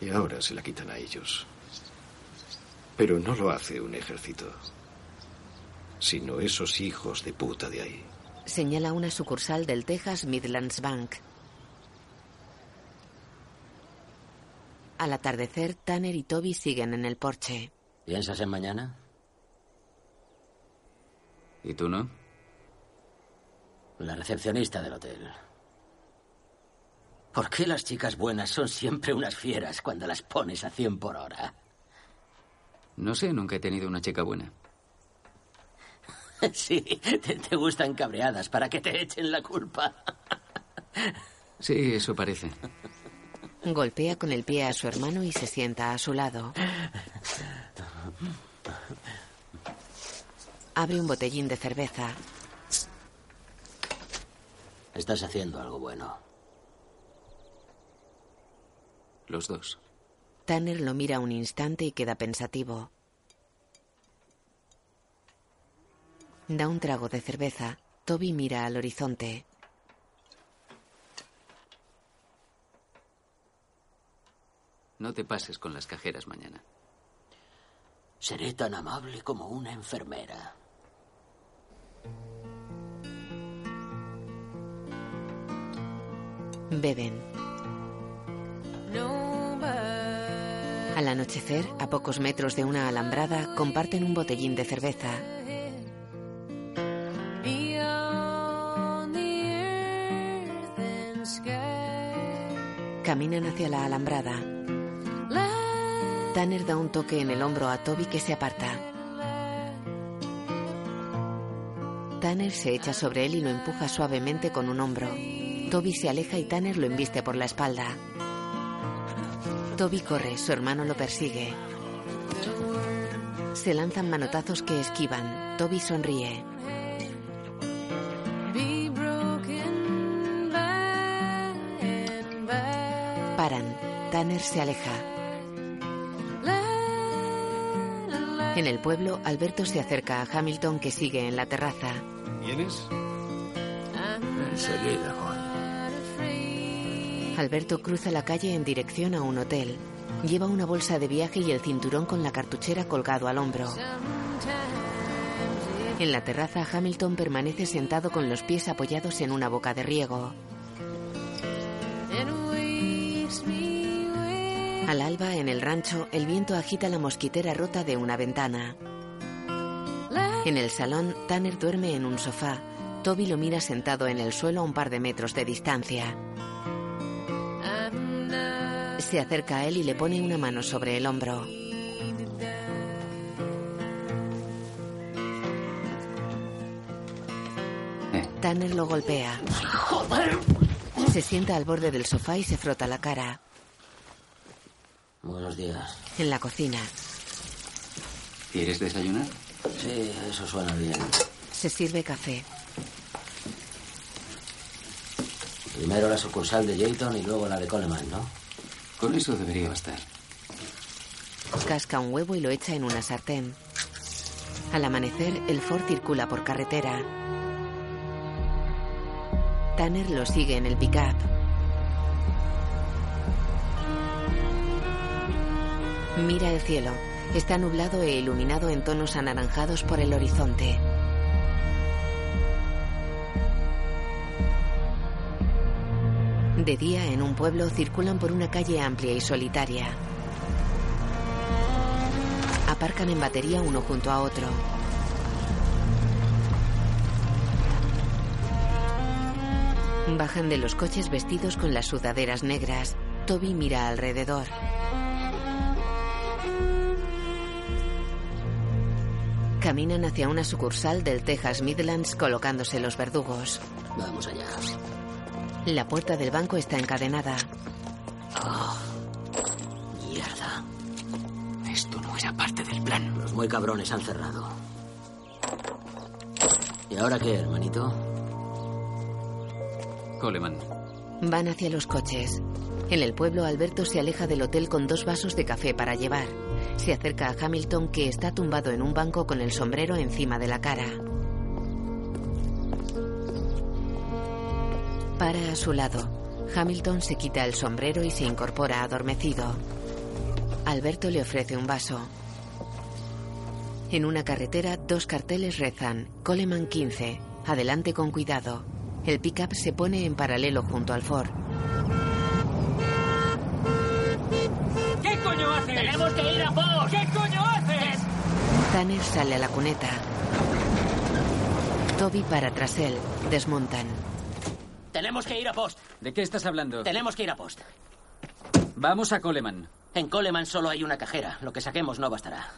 Y ahora se la quitan a ellos. Pero no lo hace un ejército, sino esos hijos de puta de ahí. Señala una sucursal del Texas Midlands Bank. Al atardecer, Tanner y Toby siguen en el porche. ¿Piensas en mañana? ¿Y tú no? La recepcionista del hotel. ¿Por qué las chicas buenas son siempre unas fieras cuando las pones a 100 por hora? No sé, nunca he tenido una chica buena. Sí, te, te gustan cabreadas para que te echen la culpa. Sí, eso parece. Golpea con el pie a su hermano y se sienta a su lado. Abre un botellín de cerveza. Estás haciendo algo bueno. Los dos. Tanner lo mira un instante y queda pensativo. Da un trago de cerveza. Toby mira al horizonte. No te pases con las cajeras mañana. Seré tan amable como una enfermera. Beben. Al anochecer, a pocos metros de una alambrada, comparten un botellín de cerveza. Caminan hacia la alambrada. Tanner da un toque en el hombro a Toby que se aparta. Tanner se echa sobre él y lo empuja suavemente con un hombro. Toby se aleja y Tanner lo embiste por la espalda. Toby corre, su hermano lo persigue. Se lanzan manotazos que esquivan. Toby sonríe. Tanner se aleja. En el pueblo, Alberto se acerca a Hamilton que sigue en la terraza. ¿Vienes? Enseguida, Juan. Alberto cruza la calle en dirección a un hotel. Lleva una bolsa de viaje y el cinturón con la cartuchera colgado al hombro. En la terraza, Hamilton permanece sentado con los pies apoyados en una boca de riego. Al alba, en el rancho, el viento agita la mosquitera rota de una ventana. En el salón, Tanner duerme en un sofá. Toby lo mira sentado en el suelo a un par de metros de distancia. Se acerca a él y le pone una mano sobre el hombro. Tanner lo golpea. Se sienta al borde del sofá y se frota la cara. Buenos días. En la cocina, ¿Quieres desayunar? Sí, eso suena bien. se sirve café. Primero la sucursal de Jayton y luego la de Coleman, ¿no? Con eso debería bastar. Casca un huevo y lo echa en una sartén. Al amanecer, el Ford circula por carretera. Tanner lo sigue en el pickup. Mira el cielo. Está nublado e iluminado en tonos anaranjados por el horizonte. De día, en un pueblo, circulan por una calle amplia y solitaria. Aparcan en batería uno junto a otro. Bajan de los coches vestidos con las sudaderas negras. Toby mira alrededor. Caminan hacia una sucursal del Texas Midlands colocándose los verdugos. Vamos allá. La puerta del banco está encadenada. Oh, mierda. Esto no era parte del plan. Los muy cabrones han cerrado. ¿Y ahora qué, hermanito? Coleman. Van hacia los coches. En el pueblo, Alberto se aleja del hotel con dos vasos de café para llevar. Se acerca a Hamilton, que está tumbado en un banco con el sombrero encima de la cara. Para a su lado. Hamilton se quita el sombrero y se incorpora adormecido. Alberto le ofrece un vaso. En una carretera, dos carteles rezan. Coleman 15. Adelante con cuidado. El pickup se pone en paralelo junto al Ford. ¿Qué coño haces? ¡Tenemos que ir a Post! ¿Qué coño haces? Tanner sale a la cuneta. Toby para tras él. Desmontan. Tenemos que ir a Post. ¿De qué estás hablando? Tenemos que ir a Post. Vamos a Coleman. En Coleman solo hay una cajera. Lo que saquemos no bastará.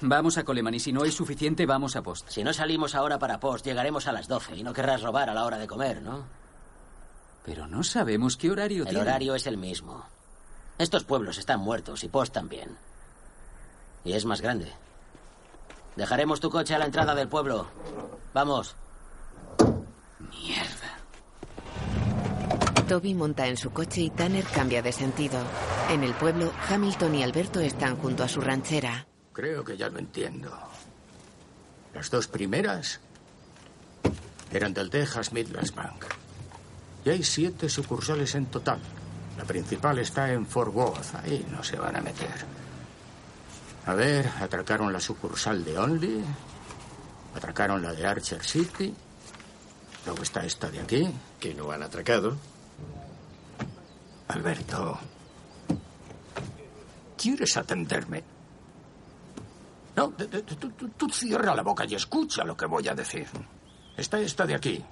Vamos a Coleman y si no hay suficiente, vamos a Post. Si no salimos ahora para Post, llegaremos a las 12 y no querrás robar a la hora de comer, ¿no? Pero no sabemos qué horario El tiene. horario es el mismo. Estos pueblos están muertos y Post también. Y es más grande. Dejaremos tu coche a la entrada del pueblo. Vamos. Toby monta en su coche y Tanner cambia de sentido. En el pueblo, Hamilton y Alberto están junto a su ranchera. Creo que ya lo entiendo. Las dos primeras eran del Texas Midlands Bank. Y hay siete sucursales en total. La principal está en Fort Worth. Ahí no se van a meter. A ver, atracaron la sucursal de Only. Atracaron la de Archer City. Luego está esta de aquí. Que no han atracado. Alberto. ¿Quieres atenderme? No, de- de- tú, tú- tú cierra la boca y escucha lo que voy a decir. Está esta de aquí.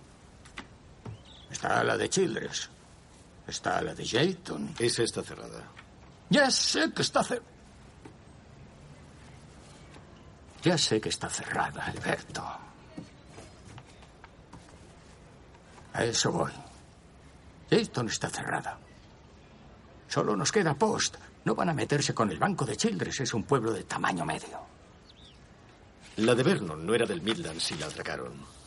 Está la de Childress. Está la de Jayton. Esa está cerrada. Ya sé que está cerrada. Ya sé que está cerrada, Alberto. A eso voy. Jayton está cerrada. Solo nos queda Post. No van a meterse con el banco de Childress. Es un pueblo de tamaño medio. La de Vernon no era del Midlands y la atracaron.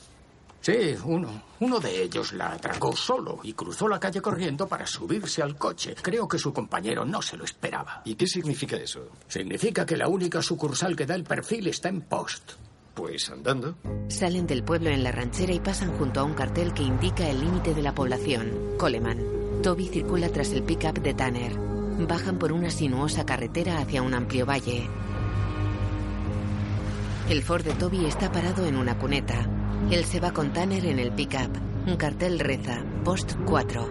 Sí, uno. Uno de ellos la atracó solo y cruzó la calle corriendo para subirse al coche. Creo que su compañero no se lo esperaba. ¿Y qué significa eso? Significa que la única sucursal que da el perfil está en Post. Pues andando. Salen del pueblo en la ranchera y pasan junto a un cartel que indica el límite de la población, Coleman. Toby circula tras el pickup de Tanner. Bajan por una sinuosa carretera hacia un amplio valle. El Ford de Toby está parado en una cuneta. Él se va con Tanner en el pickup. Un cartel reza, Post 4.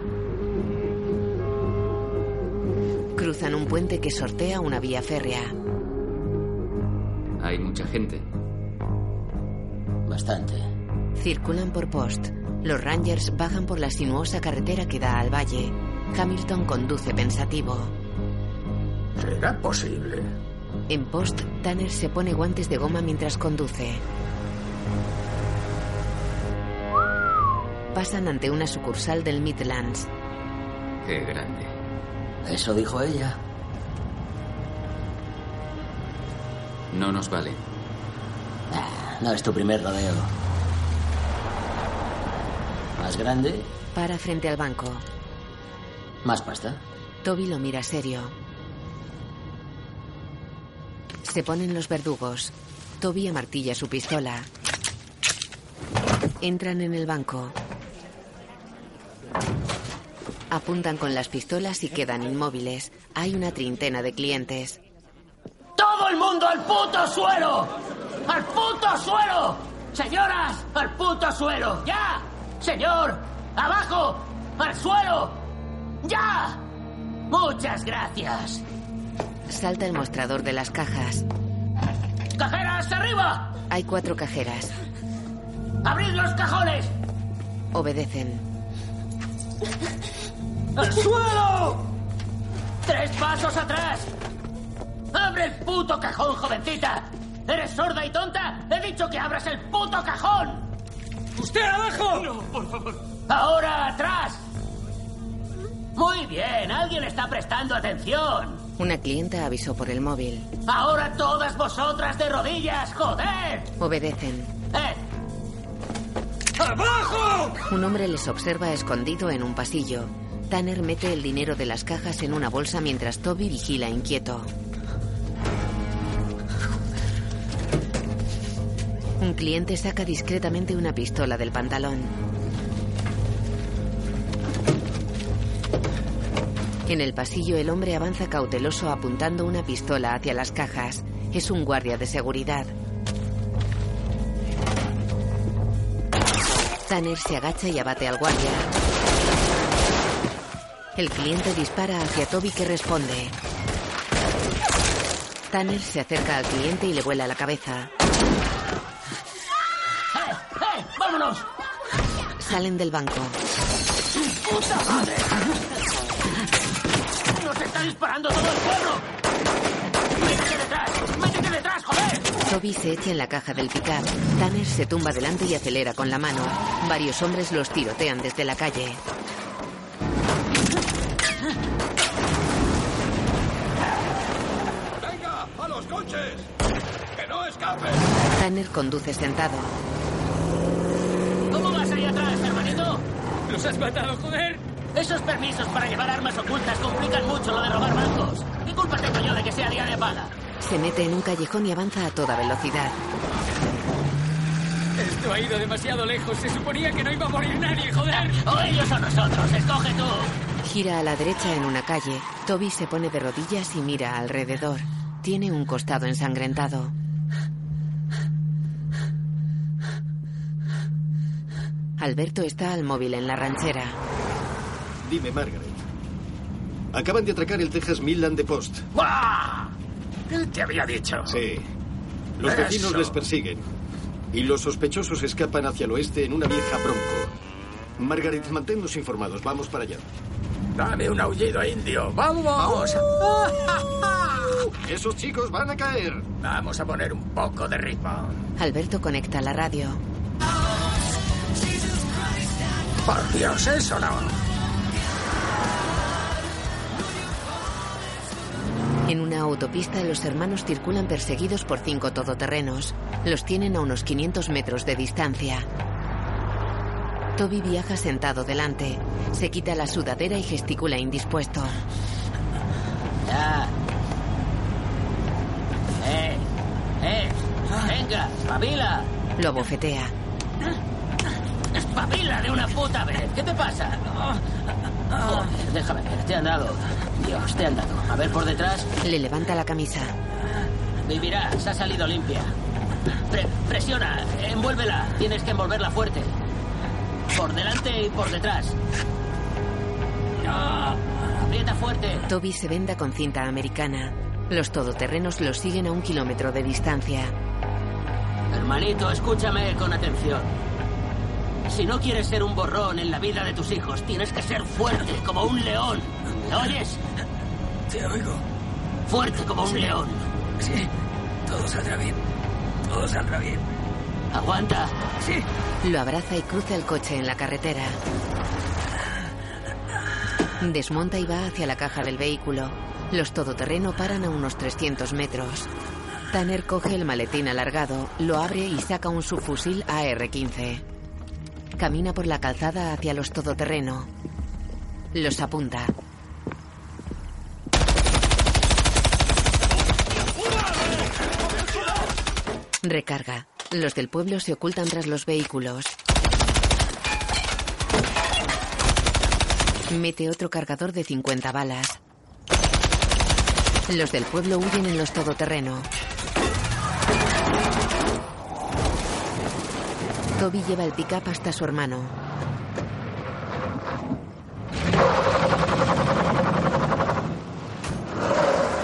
Cruzan un puente que sortea una vía férrea. Hay mucha gente. Bastante. Circulan por Post. Los Rangers bajan por la sinuosa carretera que da al valle. Hamilton conduce pensativo. ¿Será posible? En Post, Tanner se pone guantes de goma mientras conduce. Pasan ante una sucursal del Midlands. Qué grande. Eso dijo ella. No nos vale. No es tu primer rodeo. Más grande, Para frente al banco. más pasta. Toby lo mira serio. Se ponen los verdugos. Toby amartilla su pistola. Entran en el banco. Apuntan con las pistolas y quedan inmóviles. Hay una treintena de clientes. ¡Todo el mundo al puto suelo! ¡Al puto suelo! ¡Señoras! ¡Al puto suelo! ¡Ya! ¡Señor! ¡Abajo! ¡Al suelo! ¡Ya! Muchas gracias. Salta el mostrador de las cajas. ¡Cajeras arriba! Hay cuatro cajeras. ¡Abrid los cajones! Obedecen. ¡Al suelo! ¡Tres pasos atrás! ¡Abre el puto cajón, jovencita! ¿Eres sorda y tonta? ¡He dicho que abras el puto cajón! ¡Usted abajo! No, por favor. ¡Ahora atrás! Muy bien, alguien está prestando atención. Una clienta avisó por el móvil. Ahora todas vosotras de rodillas, joder. Obedecen. ¡Eh! Un hombre les observa escondido en un pasillo. Tanner mete el dinero de las cajas en una bolsa mientras Toby vigila inquieto. Un cliente saca discretamente una pistola del pantalón. En el pasillo el hombre avanza cauteloso apuntando una pistola hacia las cajas. Es un guardia de seguridad. Tanner se agacha y abate al guardia. El cliente dispara hacia Toby que responde. Tanner se acerca al cliente y le vuela la cabeza. ¡Eh! ¡Eh! ¡Vámonos! Salen del banco. ¡Puta madre! ¡Nos está disparando todo el pueblo! ¡Métete detrás! ¡Métete detrás, joder! Toby se echa en la caja del pickup. Tanner se tumba delante y acelera con la mano. Varios hombres los tirotean desde la calle. ¡Venga! ¡A los coches! ¡Que no escapen! Tanner conduce sentado. ¿Cómo vas ahí atrás, hermanito? ¡Los has matado, joder! Esos permisos para llevar armas ocultas complican mucho lo de robar bancos. ¿Qué culpa tengo yo de que sea día de paga? Se mete en un callejón y avanza a toda velocidad. Esto ha ido demasiado lejos. Se suponía que no iba a morir nadie, joder. O ellos o nosotros. Escoge tú. Gira a la derecha en una calle. Toby se pone de rodillas y mira alrededor. Tiene un costado ensangrentado. Alberto está al móvil en la ranchera. Dime, Margaret. Acaban de atracar el Texas Midland de Post. ¡Buah! ¿Qué te había dicho? Sí. Los Eso. vecinos les persiguen. Y los sospechosos escapan hacia el oeste en una vieja bronco. Margaret, manténnos informados. Vamos para allá. Dame un aullido indio. ¡Vamos! Esos chicos van a caer. Vamos a poner un poco de ritmo. Alberto conecta la radio. Por Dios, eso no. En una autopista los hermanos circulan perseguidos por cinco todoterrenos. Los tienen a unos 500 metros de distancia. Toby viaja sentado delante. Se quita la sudadera y gesticula indispuesto. Ya. ¡Eh! ¡Eh! ¡Venga! ¡Espabila! Lo bofetea. ¡Espabila de una puta vez! ¿Qué te pasa? Joder, déjame ver. Te han dado. Dios, te han dado. A ver por detrás. Le levanta la camisa. Vivirá. Se ha salido limpia. Pre- presiona, envuélvela. Tienes que envolverla fuerte. Por delante y por detrás. Aprieta fuerte. Toby se venda con cinta americana. Los todoterrenos los siguen a un kilómetro de distancia. Hermanito, escúchame con atención. Si no quieres ser un borrón en la vida de tus hijos, tienes que ser fuerte como un león. ¿Me oyes? Te oigo. Fuerte como un león. Sí, todo saldrá bien. Todo saldrá bien. Aguanta. Sí. Lo abraza y cruza el coche en la carretera. Desmonta y va hacia la caja del vehículo. Los todoterreno paran a unos 300 metros. Tanner coge el maletín alargado, lo abre y saca un subfusil AR-15. Camina por la calzada hacia los todoterreno. Los apunta. Recarga. Los del pueblo se ocultan tras los vehículos. Mete otro cargador de 50 balas. Los del pueblo huyen en los todoterreno. Toby lleva el pickup hasta su hermano.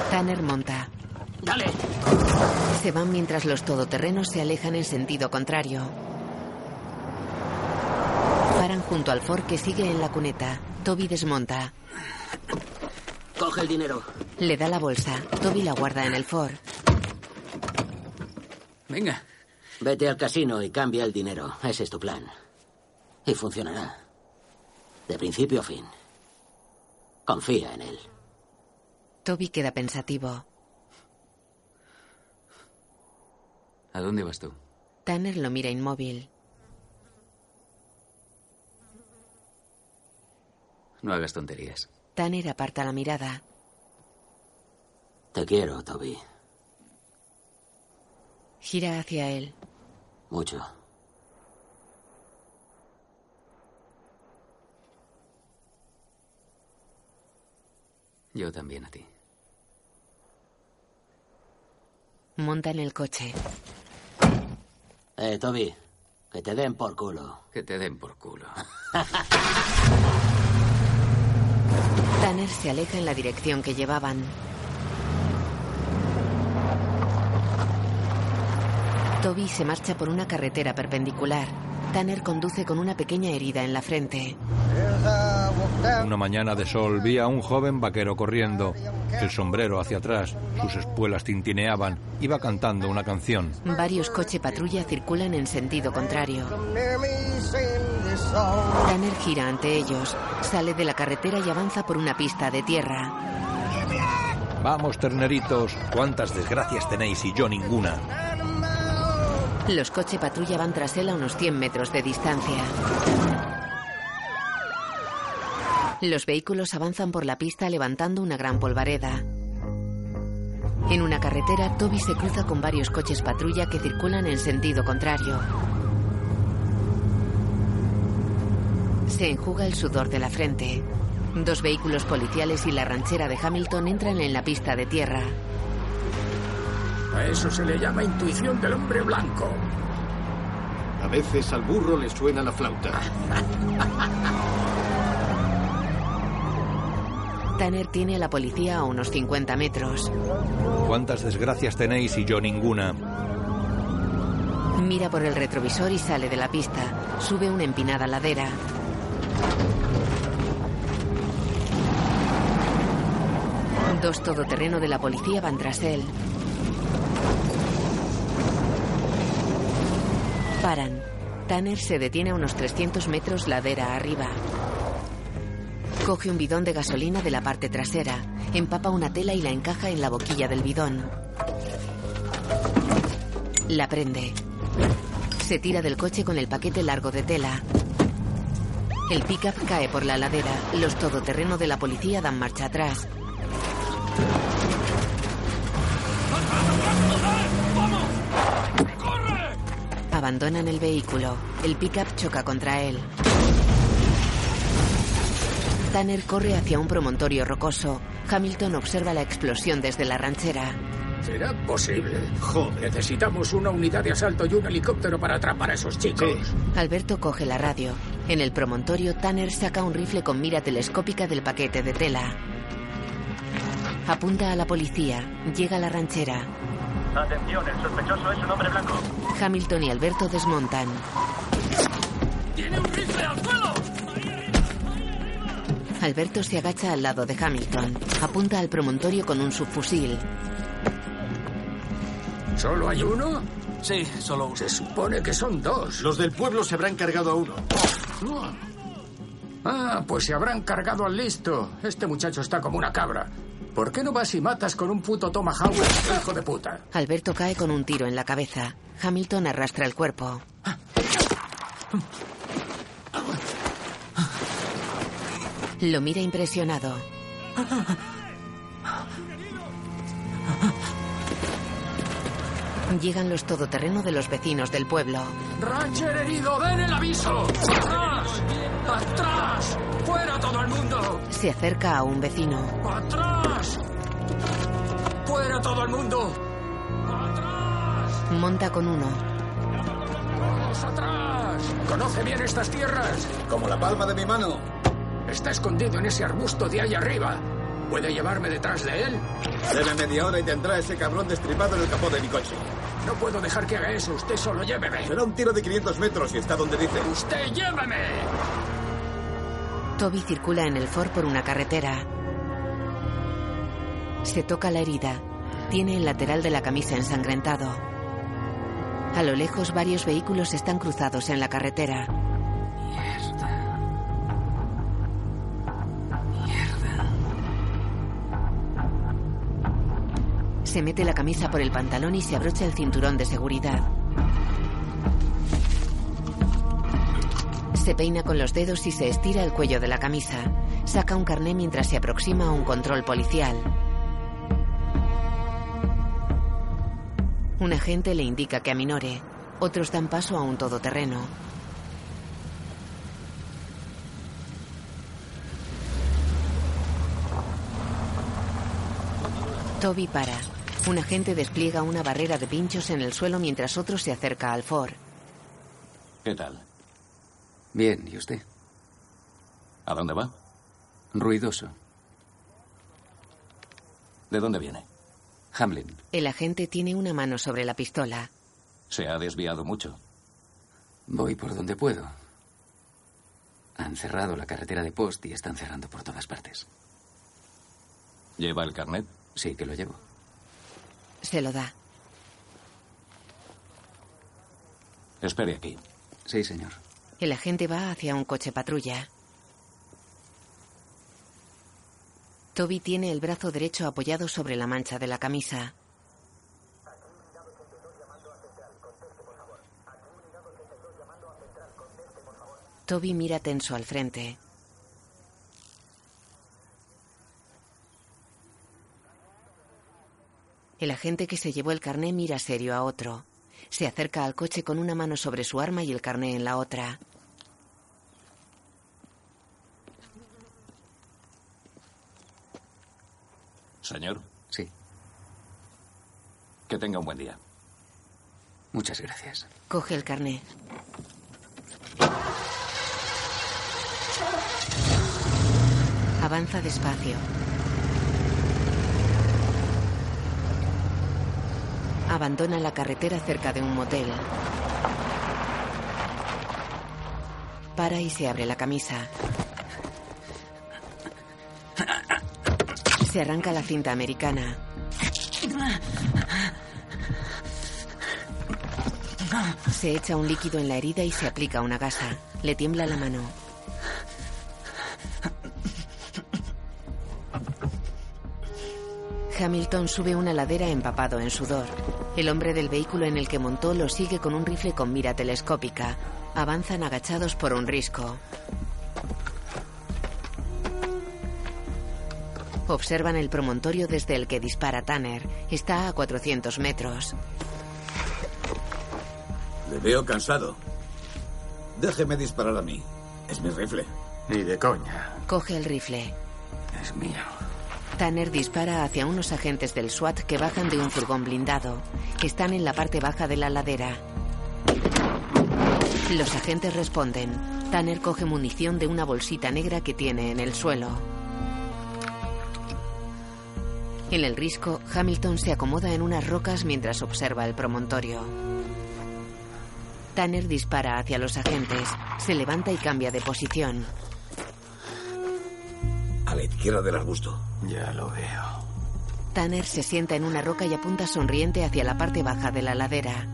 Tanner monta. Dale. Se van mientras los todoterrenos se alejan en sentido contrario. Paran junto al Ford que sigue en la cuneta. Toby desmonta. Coge el dinero. Le da la bolsa. Toby la guarda en el Ford. Venga. Vete al casino y cambia el dinero. Ese es tu plan. Y funcionará. De principio a fin. Confía en él. Toby queda pensativo. ¿A dónde vas tú? Tanner lo mira inmóvil. No hagas tonterías. Tanner aparta la mirada. Te quiero, Toby. Gira hacia él. Mucho. Yo también a ti. Monta en el coche. Eh, Toby, que te den por culo. Que te den por culo. Tanner se aleja en la dirección que llevaban. Toby se marcha por una carretera perpendicular. Tanner conduce con una pequeña herida en la frente. Una mañana de sol vi a un joven vaquero corriendo, el sombrero hacia atrás, sus espuelas tintineaban, iba cantando una canción. Varios coche patrulla circulan en sentido contrario. Tanner gira ante ellos, sale de la carretera y avanza por una pista de tierra. Vamos, terneritos, cuántas desgracias tenéis y yo ninguna. Los coche patrulla van tras él a unos 100 metros de distancia. Los vehículos avanzan por la pista levantando una gran polvareda. En una carretera, Toby se cruza con varios coches patrulla que circulan en sentido contrario. Se enjuga el sudor de la frente. Dos vehículos policiales y la ranchera de Hamilton entran en la pista de tierra. A eso se le llama intuición del hombre blanco. A veces al burro le suena la flauta. Tanner tiene a la policía a unos 50 metros. Cuántas desgracias tenéis y yo ninguna. Mira por el retrovisor y sale de la pista. Sube una empinada ladera. Dos todoterreno de la policía van tras él. Paran. Tanner se detiene a unos 300 metros ladera arriba. Coge un bidón de gasolina de la parte trasera, empapa una tela y la encaja en la boquilla del bidón. La prende. Se tira del coche con el paquete largo de tela. El pickup cae por la ladera. Los todoterreno de la policía dan marcha atrás. Abandonan el vehículo. El pickup choca contra él. Tanner corre hacia un promontorio rocoso. Hamilton observa la explosión desde la ranchera. ¿Será posible? Joder. Necesitamos una unidad de asalto y un helicóptero para atrapar a esos chicos. Alberto coge la radio. En el promontorio, Tanner saca un rifle con mira telescópica del paquete de tela. Apunta a la policía. Llega a la ranchera. Atención, el sospechoso es un hombre blanco. Hamilton y Alberto desmontan. ¡Tiene un rifle al suelo! Alberto se agacha al lado de Hamilton. Apunta al promontorio con un subfusil. ¿Solo hay uno? Sí, solo uno. Se supone que son dos. Los del pueblo se habrán cargado a uno. Ah, pues se habrán cargado al listo. Este muchacho está como una cabra. ¿Por qué no vas y matas con un puto Tomahawk, hijo de puta? Alberto cae con un tiro en la cabeza. Hamilton arrastra el cuerpo. Lo mira impresionado. Llegan los todoterreno de los vecinos del pueblo. ¡Rancher herido! ¡Den el aviso! ¡Atrás! ¡Atrás! ¡Fuera todo el mundo! Se acerca a un vecino. ¡Atrás! ¡Fuera todo el mundo! Monta con uno. ¡Vamos atrás! ¿Conoce bien estas tierras? Como la palma de mi mano. Está escondido en ese arbusto de ahí arriba. ¿Puede llevarme detrás de él? Debe media hora y tendrá ese cabrón destripado en el capó de mi coche. No puedo dejar que haga eso. Usted solo lléveme. Será un tiro de 500 metros y está donde dice. ¡Usted lléveme! Toby circula en el Ford por una carretera. Se toca la herida. Tiene el lateral de la camisa ensangrentado. A lo lejos varios vehículos están cruzados en la carretera. Se mete la camisa por el pantalón y se abrocha el cinturón de seguridad. Se peina con los dedos y se estira el cuello de la camisa. Saca un carné mientras se aproxima a un control policial. Un agente le indica que aminore. Otros dan paso a un todoterreno. Toby para. Un agente despliega una barrera de pinchos en el suelo mientras otro se acerca al Ford. ¿Qué tal? Bien, ¿y usted? ¿A dónde va? Ruidoso. ¿De dónde viene? Hamlin. El agente tiene una mano sobre la pistola. Se ha desviado mucho. Voy por donde puedo. Han cerrado la carretera de Post y están cerrando por todas partes. ¿Lleva el carnet? Sí, que lo llevo. Se lo da. Espere aquí. Sí, señor. El agente va hacia un coche patrulla. Toby tiene el brazo derecho apoyado sobre la mancha de la camisa. Toby mira tenso al frente. El agente que se llevó el carné mira serio a otro. Se acerca al coche con una mano sobre su arma y el carné en la otra. Señor. Sí. Que tenga un buen día. Muchas gracias. Coge el carné. Avanza despacio. Abandona la carretera cerca de un motel. Para y se abre la camisa. Se arranca la cinta americana. Se echa un líquido en la herida y se aplica una gasa. Le tiembla la mano. Hamilton sube una ladera empapado en sudor. El hombre del vehículo en el que montó lo sigue con un rifle con mira telescópica. Avanzan agachados por un risco. Observan el promontorio desde el que dispara Tanner. Está a 400 metros. Le veo cansado. Déjeme disparar a mí. Es mi rifle. Ni de coña. Coge el rifle. Es mío. Tanner dispara hacia unos agentes del SWAT que bajan de un furgón blindado. Están en la parte baja de la ladera. Los agentes responden. Tanner coge munición de una bolsita negra que tiene en el suelo. En el risco, Hamilton se acomoda en unas rocas mientras observa el promontorio. Tanner dispara hacia los agentes. Se levanta y cambia de posición. A la izquierda del arbusto. Ya lo veo. Tanner se sienta en una roca y apunta sonriente hacia la parte baja de la ladera.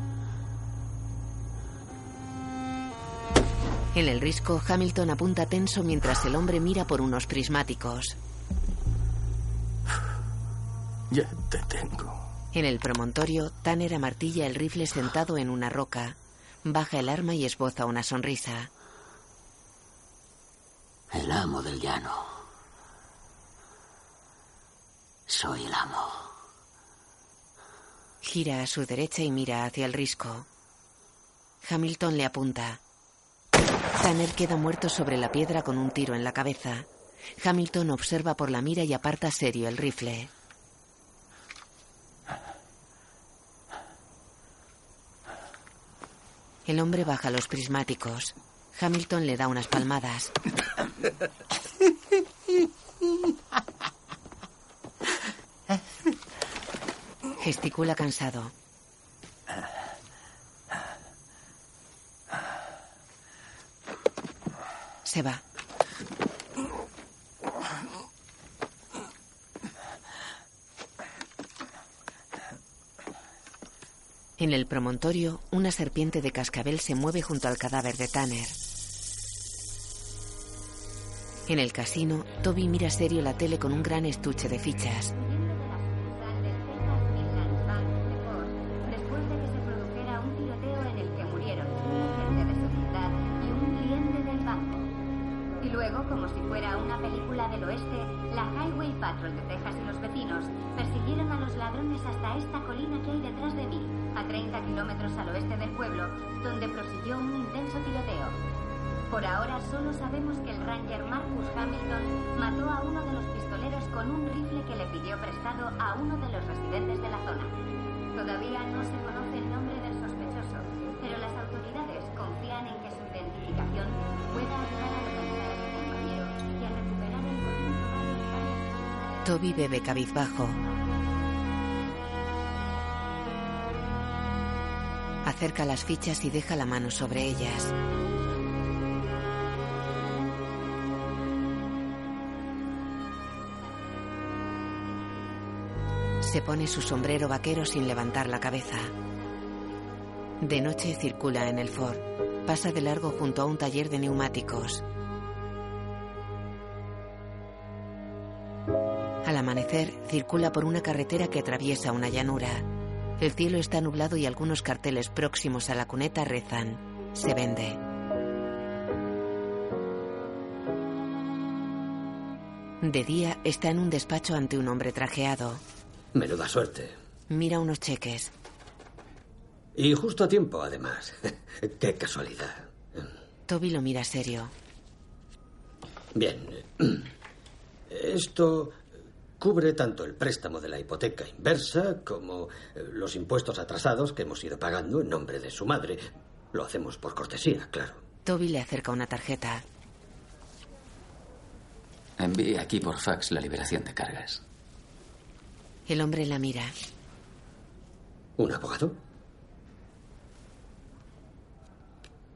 En el risco, Hamilton apunta tenso mientras el hombre mira por unos prismáticos. Ya te tengo. En el promontorio, Tanner amartilla el rifle sentado en una roca. Baja el arma y esboza una sonrisa. El amo del llano. Soy el amo. Gira a su derecha y mira hacia el risco. Hamilton le apunta. Tanner queda muerto sobre la piedra con un tiro en la cabeza. Hamilton observa por la mira y aparta serio el rifle. El hombre baja los prismáticos. Hamilton le da unas palmadas. Gesticula cansado. Se va. En el promontorio, una serpiente de cascabel se mueve junto al cadáver de Tanner. En el casino, Toby mira serio la tele con un gran estuche de fichas. Toby bebe cabizbajo. Acerca las fichas y deja la mano sobre ellas. Se pone su sombrero vaquero sin levantar la cabeza. De noche circula en el Ford. Pasa de largo junto a un taller de neumáticos. Al amanecer, circula por una carretera que atraviesa una llanura. El cielo está nublado y algunos carteles próximos a la cuneta rezan. Se vende. De día está en un despacho ante un hombre trajeado. Menuda suerte. Mira unos cheques. Y justo a tiempo, además. Qué casualidad. Toby lo mira serio. Bien. Esto cubre tanto el préstamo de la hipoteca inversa como eh, los impuestos atrasados que hemos ido pagando en nombre de su madre. Lo hacemos por cortesía, claro. Toby le acerca una tarjeta. Envíe aquí por fax la liberación de cargas. El hombre la mira. ¿Un abogado?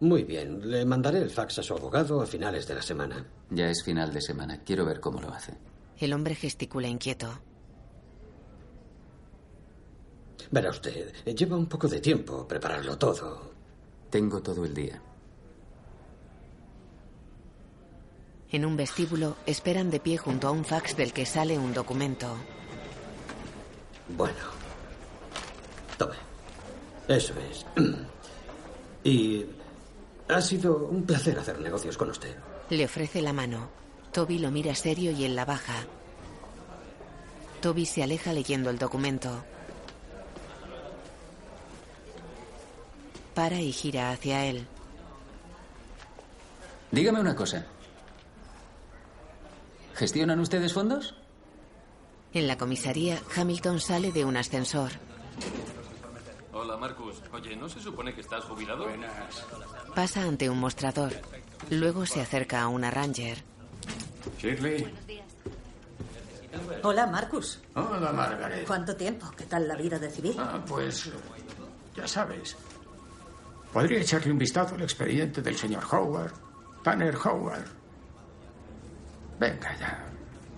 Muy bien, le mandaré el fax a su abogado a finales de la semana. Ya es final de semana. Quiero ver cómo lo hace. El hombre gesticula inquieto. Verá usted, lleva un poco de tiempo prepararlo todo. Tengo todo el día. En un vestíbulo esperan de pie junto a un fax del que sale un documento. Bueno. Tome. Eso es. Y ha sido un placer hacer negocios con usted. Le ofrece la mano. Toby lo mira serio y él la baja. Toby se aleja leyendo el documento. Para y gira hacia él. Dígame una cosa. ¿Gestionan ustedes fondos? En la comisaría, Hamilton sale de un ascensor. Hola, Marcus. Oye, ¿no se supone que estás jubilado? Buenas. Pasa ante un mostrador. Luego se acerca a una Ranger. Shirley. Hola, Marcus. Hola, Margaret. ¿Cuánto tiempo? ¿Qué tal la vida de civil? Ah, pues ya sabes. Podría echarle un vistazo al expediente del señor Howard. Tanner Howard. Venga ya.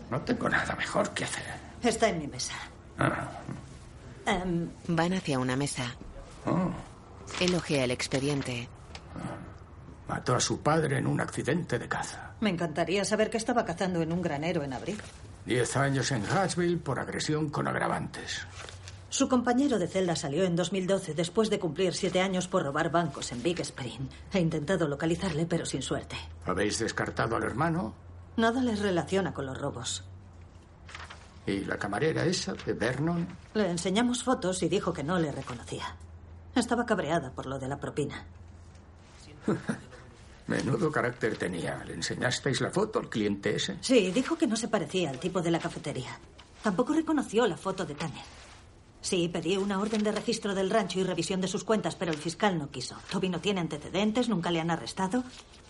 No tengo nada mejor que hacer. Está en mi mesa. Ah, Em, Van hacia una mesa. oh. Él ojea el expediente. Mató a su padre en un accidente de caza. me encantaría saber que estaba cazando en un granero en abril. Diez años en Hatchville por agresión con agravantes. Su compañero de celda salió en 2012 después de cumplir siete años por robar bancos en Big Spring. He intentado localizarle, pero sin suerte. ¿Habéis descartado al hermano? Nada les relaciona con los robos. ¿Y la camarera esa de Vernon? Le enseñamos fotos y dijo que no le reconocía. Estaba cabreada por lo de la propina. Menudo carácter tenía. ¿Le enseñasteis la foto al cliente ese? Sí, dijo que no se parecía al tipo de la cafetería. Tampoco reconoció la foto de Tanner. Sí, pedí una orden de registro del rancho y revisión de sus cuentas, pero el fiscal no quiso. Toby no tiene antecedentes, nunca le han arrestado.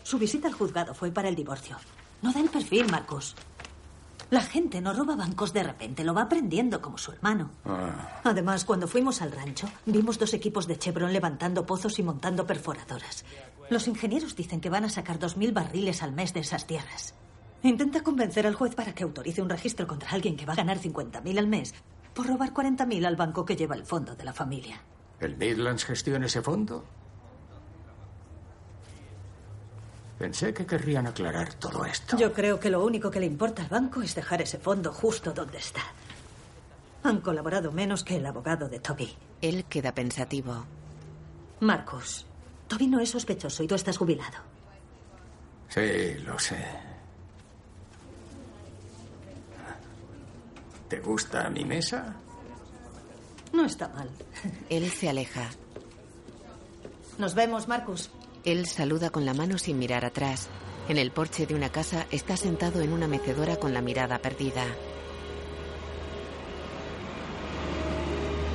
Su visita al juzgado fue para el divorcio. No da el perfil, Marcus. La gente no roba bancos de repente, lo va aprendiendo como su hermano. Ah, Además, cuando fuimos al rancho, vimos dos equipos de Chevron levantando pozos y montando perforadoras. Los ingenieros dicen que van a sacar dos mil barriles al mes de esas tierras. Intenta convencer al juez para que autorice un registro contra alguien que va a ganar 50.000 al mes por robar 40.000 al banco que lleva el fondo de la familia. ¿El Midlands gestiona ese fondo? Pensé que querrían aclarar todo esto. Yo creo que lo único que le importa al banco es dejar ese fondo justo donde está. Han colaborado menos que el abogado de Toby. Él queda pensativo. Marcus, Toby no es sospechoso y tú estás jubilado. Sí, lo sé. ¿Te gusta mi mesa? No está mal. Él se aleja. Nos vemos, Marcus. Él saluda con la mano sin mirar atrás. En el porche de una casa está sentado en una mecedora con la mirada perdida.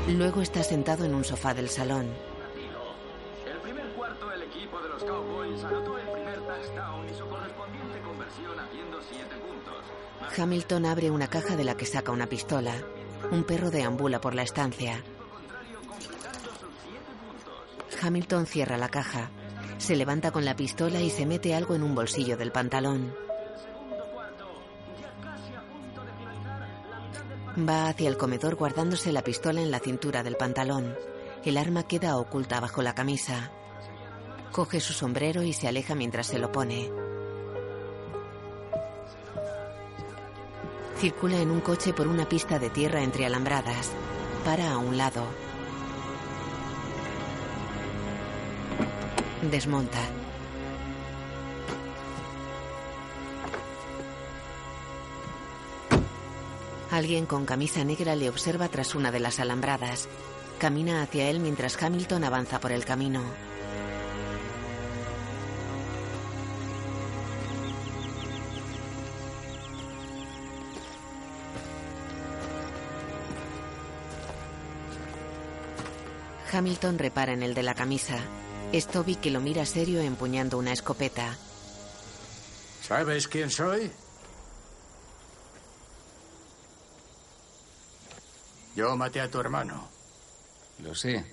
Luego está sentado en un sofá del salón. El primer cuarto, el equipo de los Cowboys anotó el primer touchdown y su correspondiente conversión haciendo siete puntos. Hamilton abre una caja de la que saca una pistola. Un perro deambula por la estancia. Hamilton cierra la caja. Se levanta con la pistola y se mete algo en un bolsillo del pantalón. Va hacia el comedor guardándose la pistola en la cintura del pantalón. El arma queda oculta bajo la camisa. Coge su sombrero y se aleja mientras se lo pone. Circula en un coche por una pista de tierra entre alambradas. Para a un lado. Desmonta. Alguien con camisa negra le observa tras una de las alambradas. Camina hacia él mientras Hamilton avanza por el camino. Hamilton repara en el de la camisa. Es Toby que lo mira serio empuñando una escopeta. ¿Sabes quién soy? Yo maté a tu hermano. Lo sé.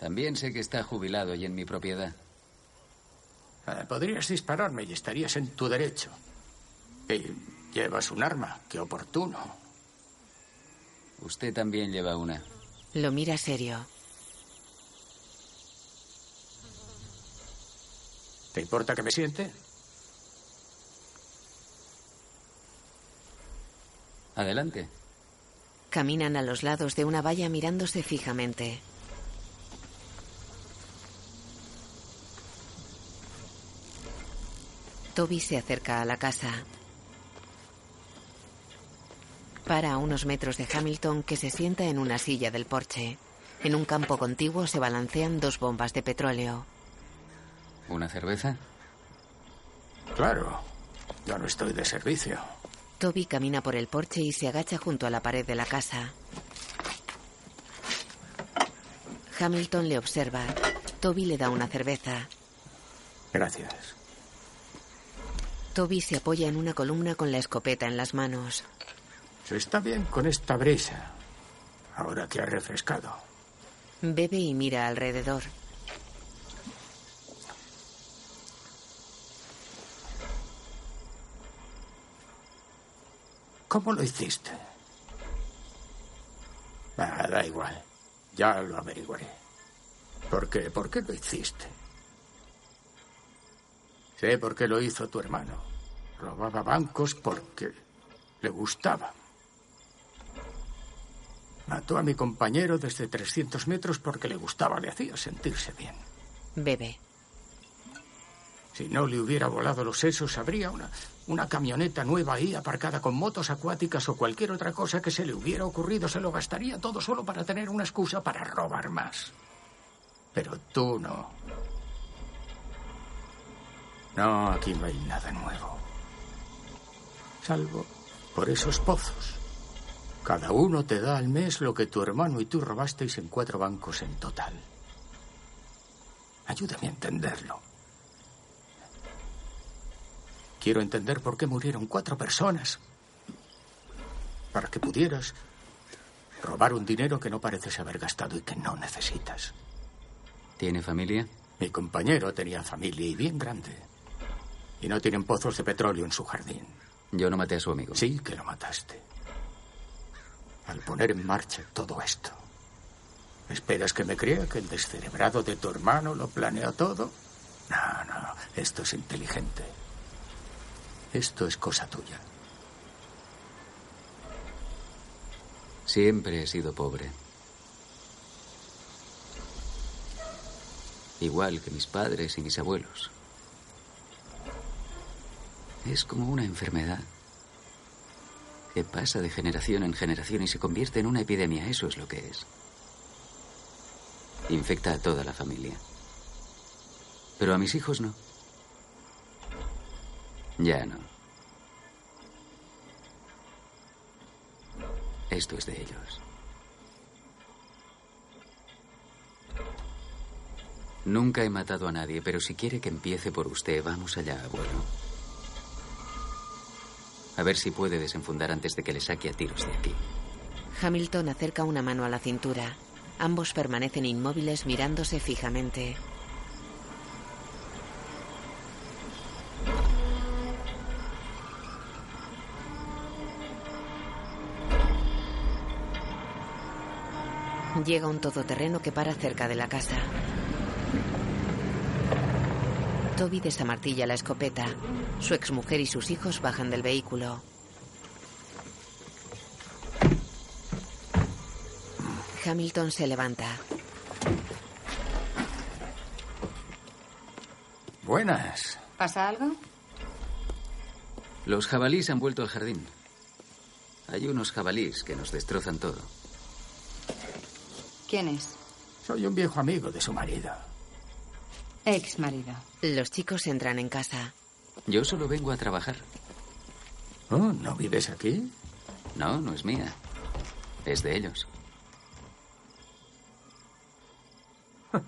También sé que está jubilado y en mi propiedad. Eh, podrías dispararme y estarías en tu derecho. Y llevas un arma. Qué oportuno. Usted también lleva una. Lo mira serio. ¿Te importa que me siente? Adelante. Caminan a los lados de una valla mirándose fijamente. Toby se acerca a la casa. Para a unos metros de Hamilton que se sienta en una silla del porche. En un campo contiguo se balancean dos bombas de petróleo. ¿Una cerveza? Claro. Yo no estoy de servicio. Toby camina por el porche y se agacha junto a la pared de la casa. Hamilton le observa. Toby le da una cerveza. Gracias. Toby se apoya en una columna con la escopeta en las manos. Se está bien con esta brisa. Ahora que ha refrescado. Bebe y mira alrededor. ¿Cómo lo hiciste? Ah, da igual. Ya lo averiguaré. ¿Por qué? ¿Por qué lo hiciste? Sé por qué lo hizo tu hermano. Robaba bancos porque le gustaba. Mató a mi compañero desde 300 metros porque le gustaba, le hacía sentirse bien. Bebe. Si no le hubiera volado los sesos, habría una, una camioneta nueva ahí aparcada con motos acuáticas o cualquier otra cosa que se le hubiera ocurrido. Se lo gastaría todo solo para tener una excusa para robar más. Pero tú no. No, aquí no hay nada nuevo. Salvo por esos pozos. Cada uno te da al mes lo que tu hermano y tú robasteis en cuatro bancos en total. Ayúdame a entenderlo. Quiero entender por qué murieron cuatro personas. Para que pudieras robar un dinero que no pareces haber gastado y que no necesitas. ¿Tiene familia? Mi compañero tenía familia y bien grande. Y no tienen pozos de petróleo en su jardín. Yo no maté a su amigo. Sí que lo mataste. Al poner en marcha todo esto. ¿Esperas que me crea que el descerebrado de tu hermano lo planeó todo? No, no, esto es inteligente. Esto es cosa tuya. Siempre he sido pobre. Igual que mis padres y mis abuelos. Es como una enfermedad. Que pasa de generación en generación y se convierte en una epidemia. Eso es lo que es. Infecta a toda la familia. Pero a mis hijos no. Ya no. Esto es de ellos. Nunca he matado a nadie, pero si quiere que empiece por usted, vamos allá, abuelo. A ver si puede desenfundar antes de que le saque a tiros de aquí. Hamilton acerca una mano a la cintura. Ambos permanecen inmóviles mirándose fijamente. Llega un todoterreno que para cerca de la casa. Toby desamartilla la escopeta. Su exmujer y sus hijos bajan del vehículo. Hamilton se levanta. Buenas. ¿Pasa algo? Los jabalís han vuelto al jardín. Hay unos jabalís que nos destrozan todo. ¿Quién es? Soy un viejo amigo de su marido. Ex marido. Los chicos entran en casa. Yo solo vengo a trabajar. Oh, ¿no vives aquí? No, no es mía. Es de ellos.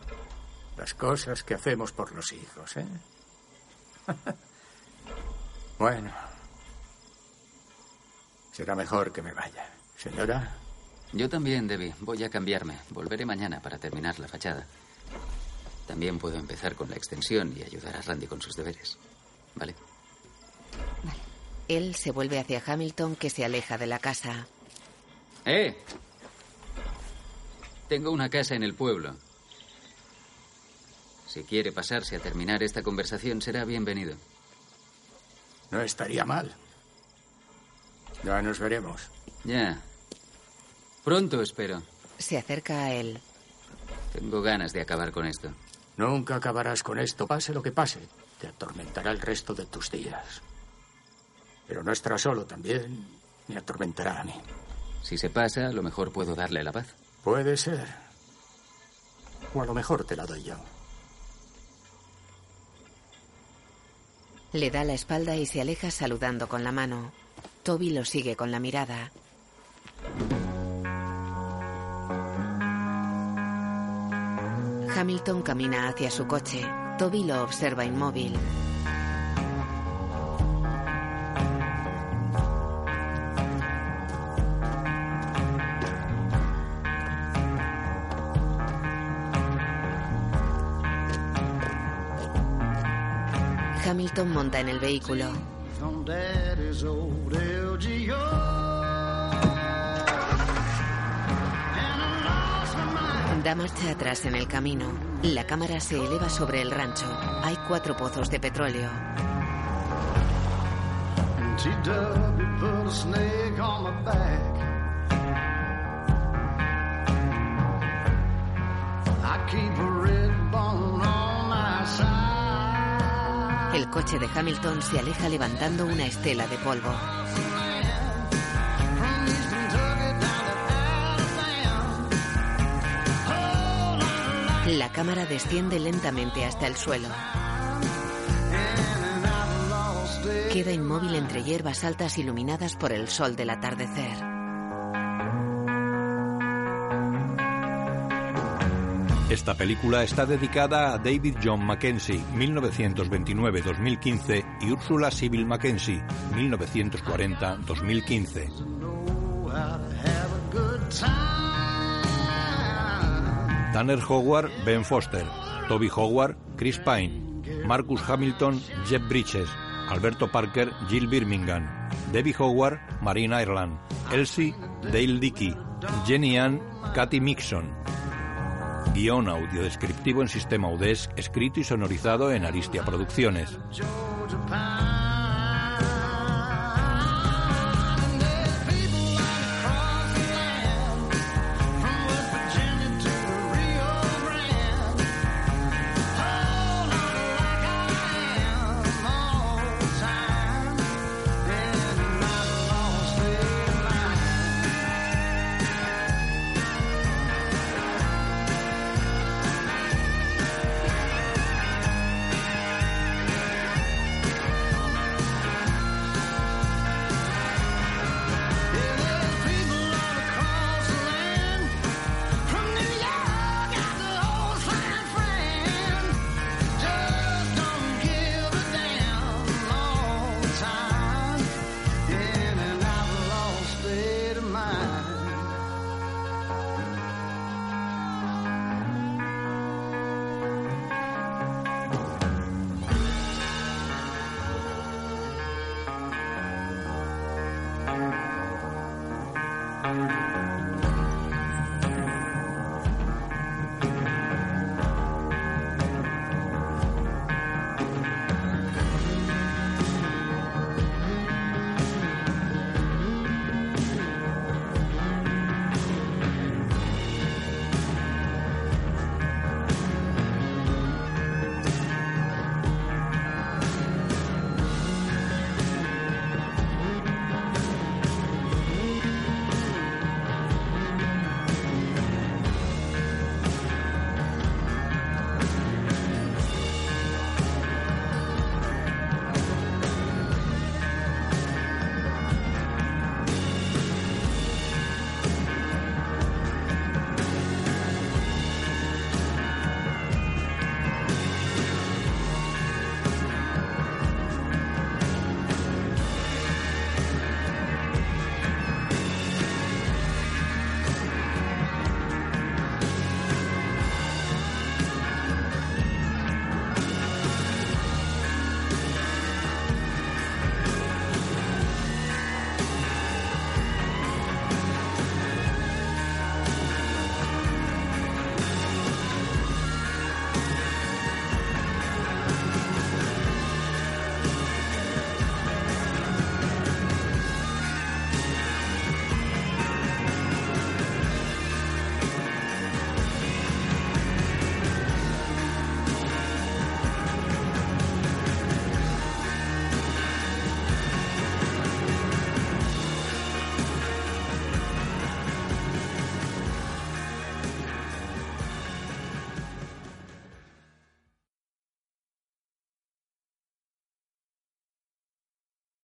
Las cosas que hacemos por los hijos, ¿eh? bueno. Será mejor que me vaya. Señora. Yo también, Debbie. Voy a cambiarme. Volveré mañana para terminar la fachada. También puedo empezar con la extensión y ayudar a Randy con sus deberes. ¿Vale? Él se vuelve hacia Hamilton que se aleja de la casa. ¡Eh! Tengo una casa en el pueblo. Si quiere pasarse a terminar esta conversación, será bienvenido. No estaría mal. Ya nos veremos. Ya. Pronto, espero. Se acerca a él. Tengo ganas de acabar con esto. Nunca acabarás con esto, pase lo que pase. Te atormentará el resto de tus días. Pero no estará solo también. Me atormentará a mí. Si se pasa, a lo mejor puedo darle la paz. Puede ser. O a lo mejor te la doy yo. Le da la espalda y se aleja saludando con la mano. Toby lo sigue con la mirada. Hamilton camina hacia su coche. Toby lo observa inmóvil. Hamilton monta en el vehículo. Da marcha atrás en el camino. La cámara se eleva sobre el rancho. Hay cuatro pozos de petróleo. El coche de Hamilton se aleja levantando una estela de polvo. La cámara desciende lentamente hasta el suelo. Queda inmóvil entre hierbas altas iluminadas por el sol del atardecer. Esta película está dedicada a David John Mackenzie, 1929-2015, y Ursula Sibyl Mackenzie, 1940-2015. Tanner Howard, Ben Foster, Toby Howard, Chris Pine, Marcus Hamilton, Jeff Bridges, Alberto Parker, Jill Birmingham, Debbie Howard, Marine Ireland, Elsie, Dale Dickey, Jenny Ann, Kathy Mixon. Guión audio descriptivo en sistema UDESC, escrito y sonorizado en Aristia Producciones.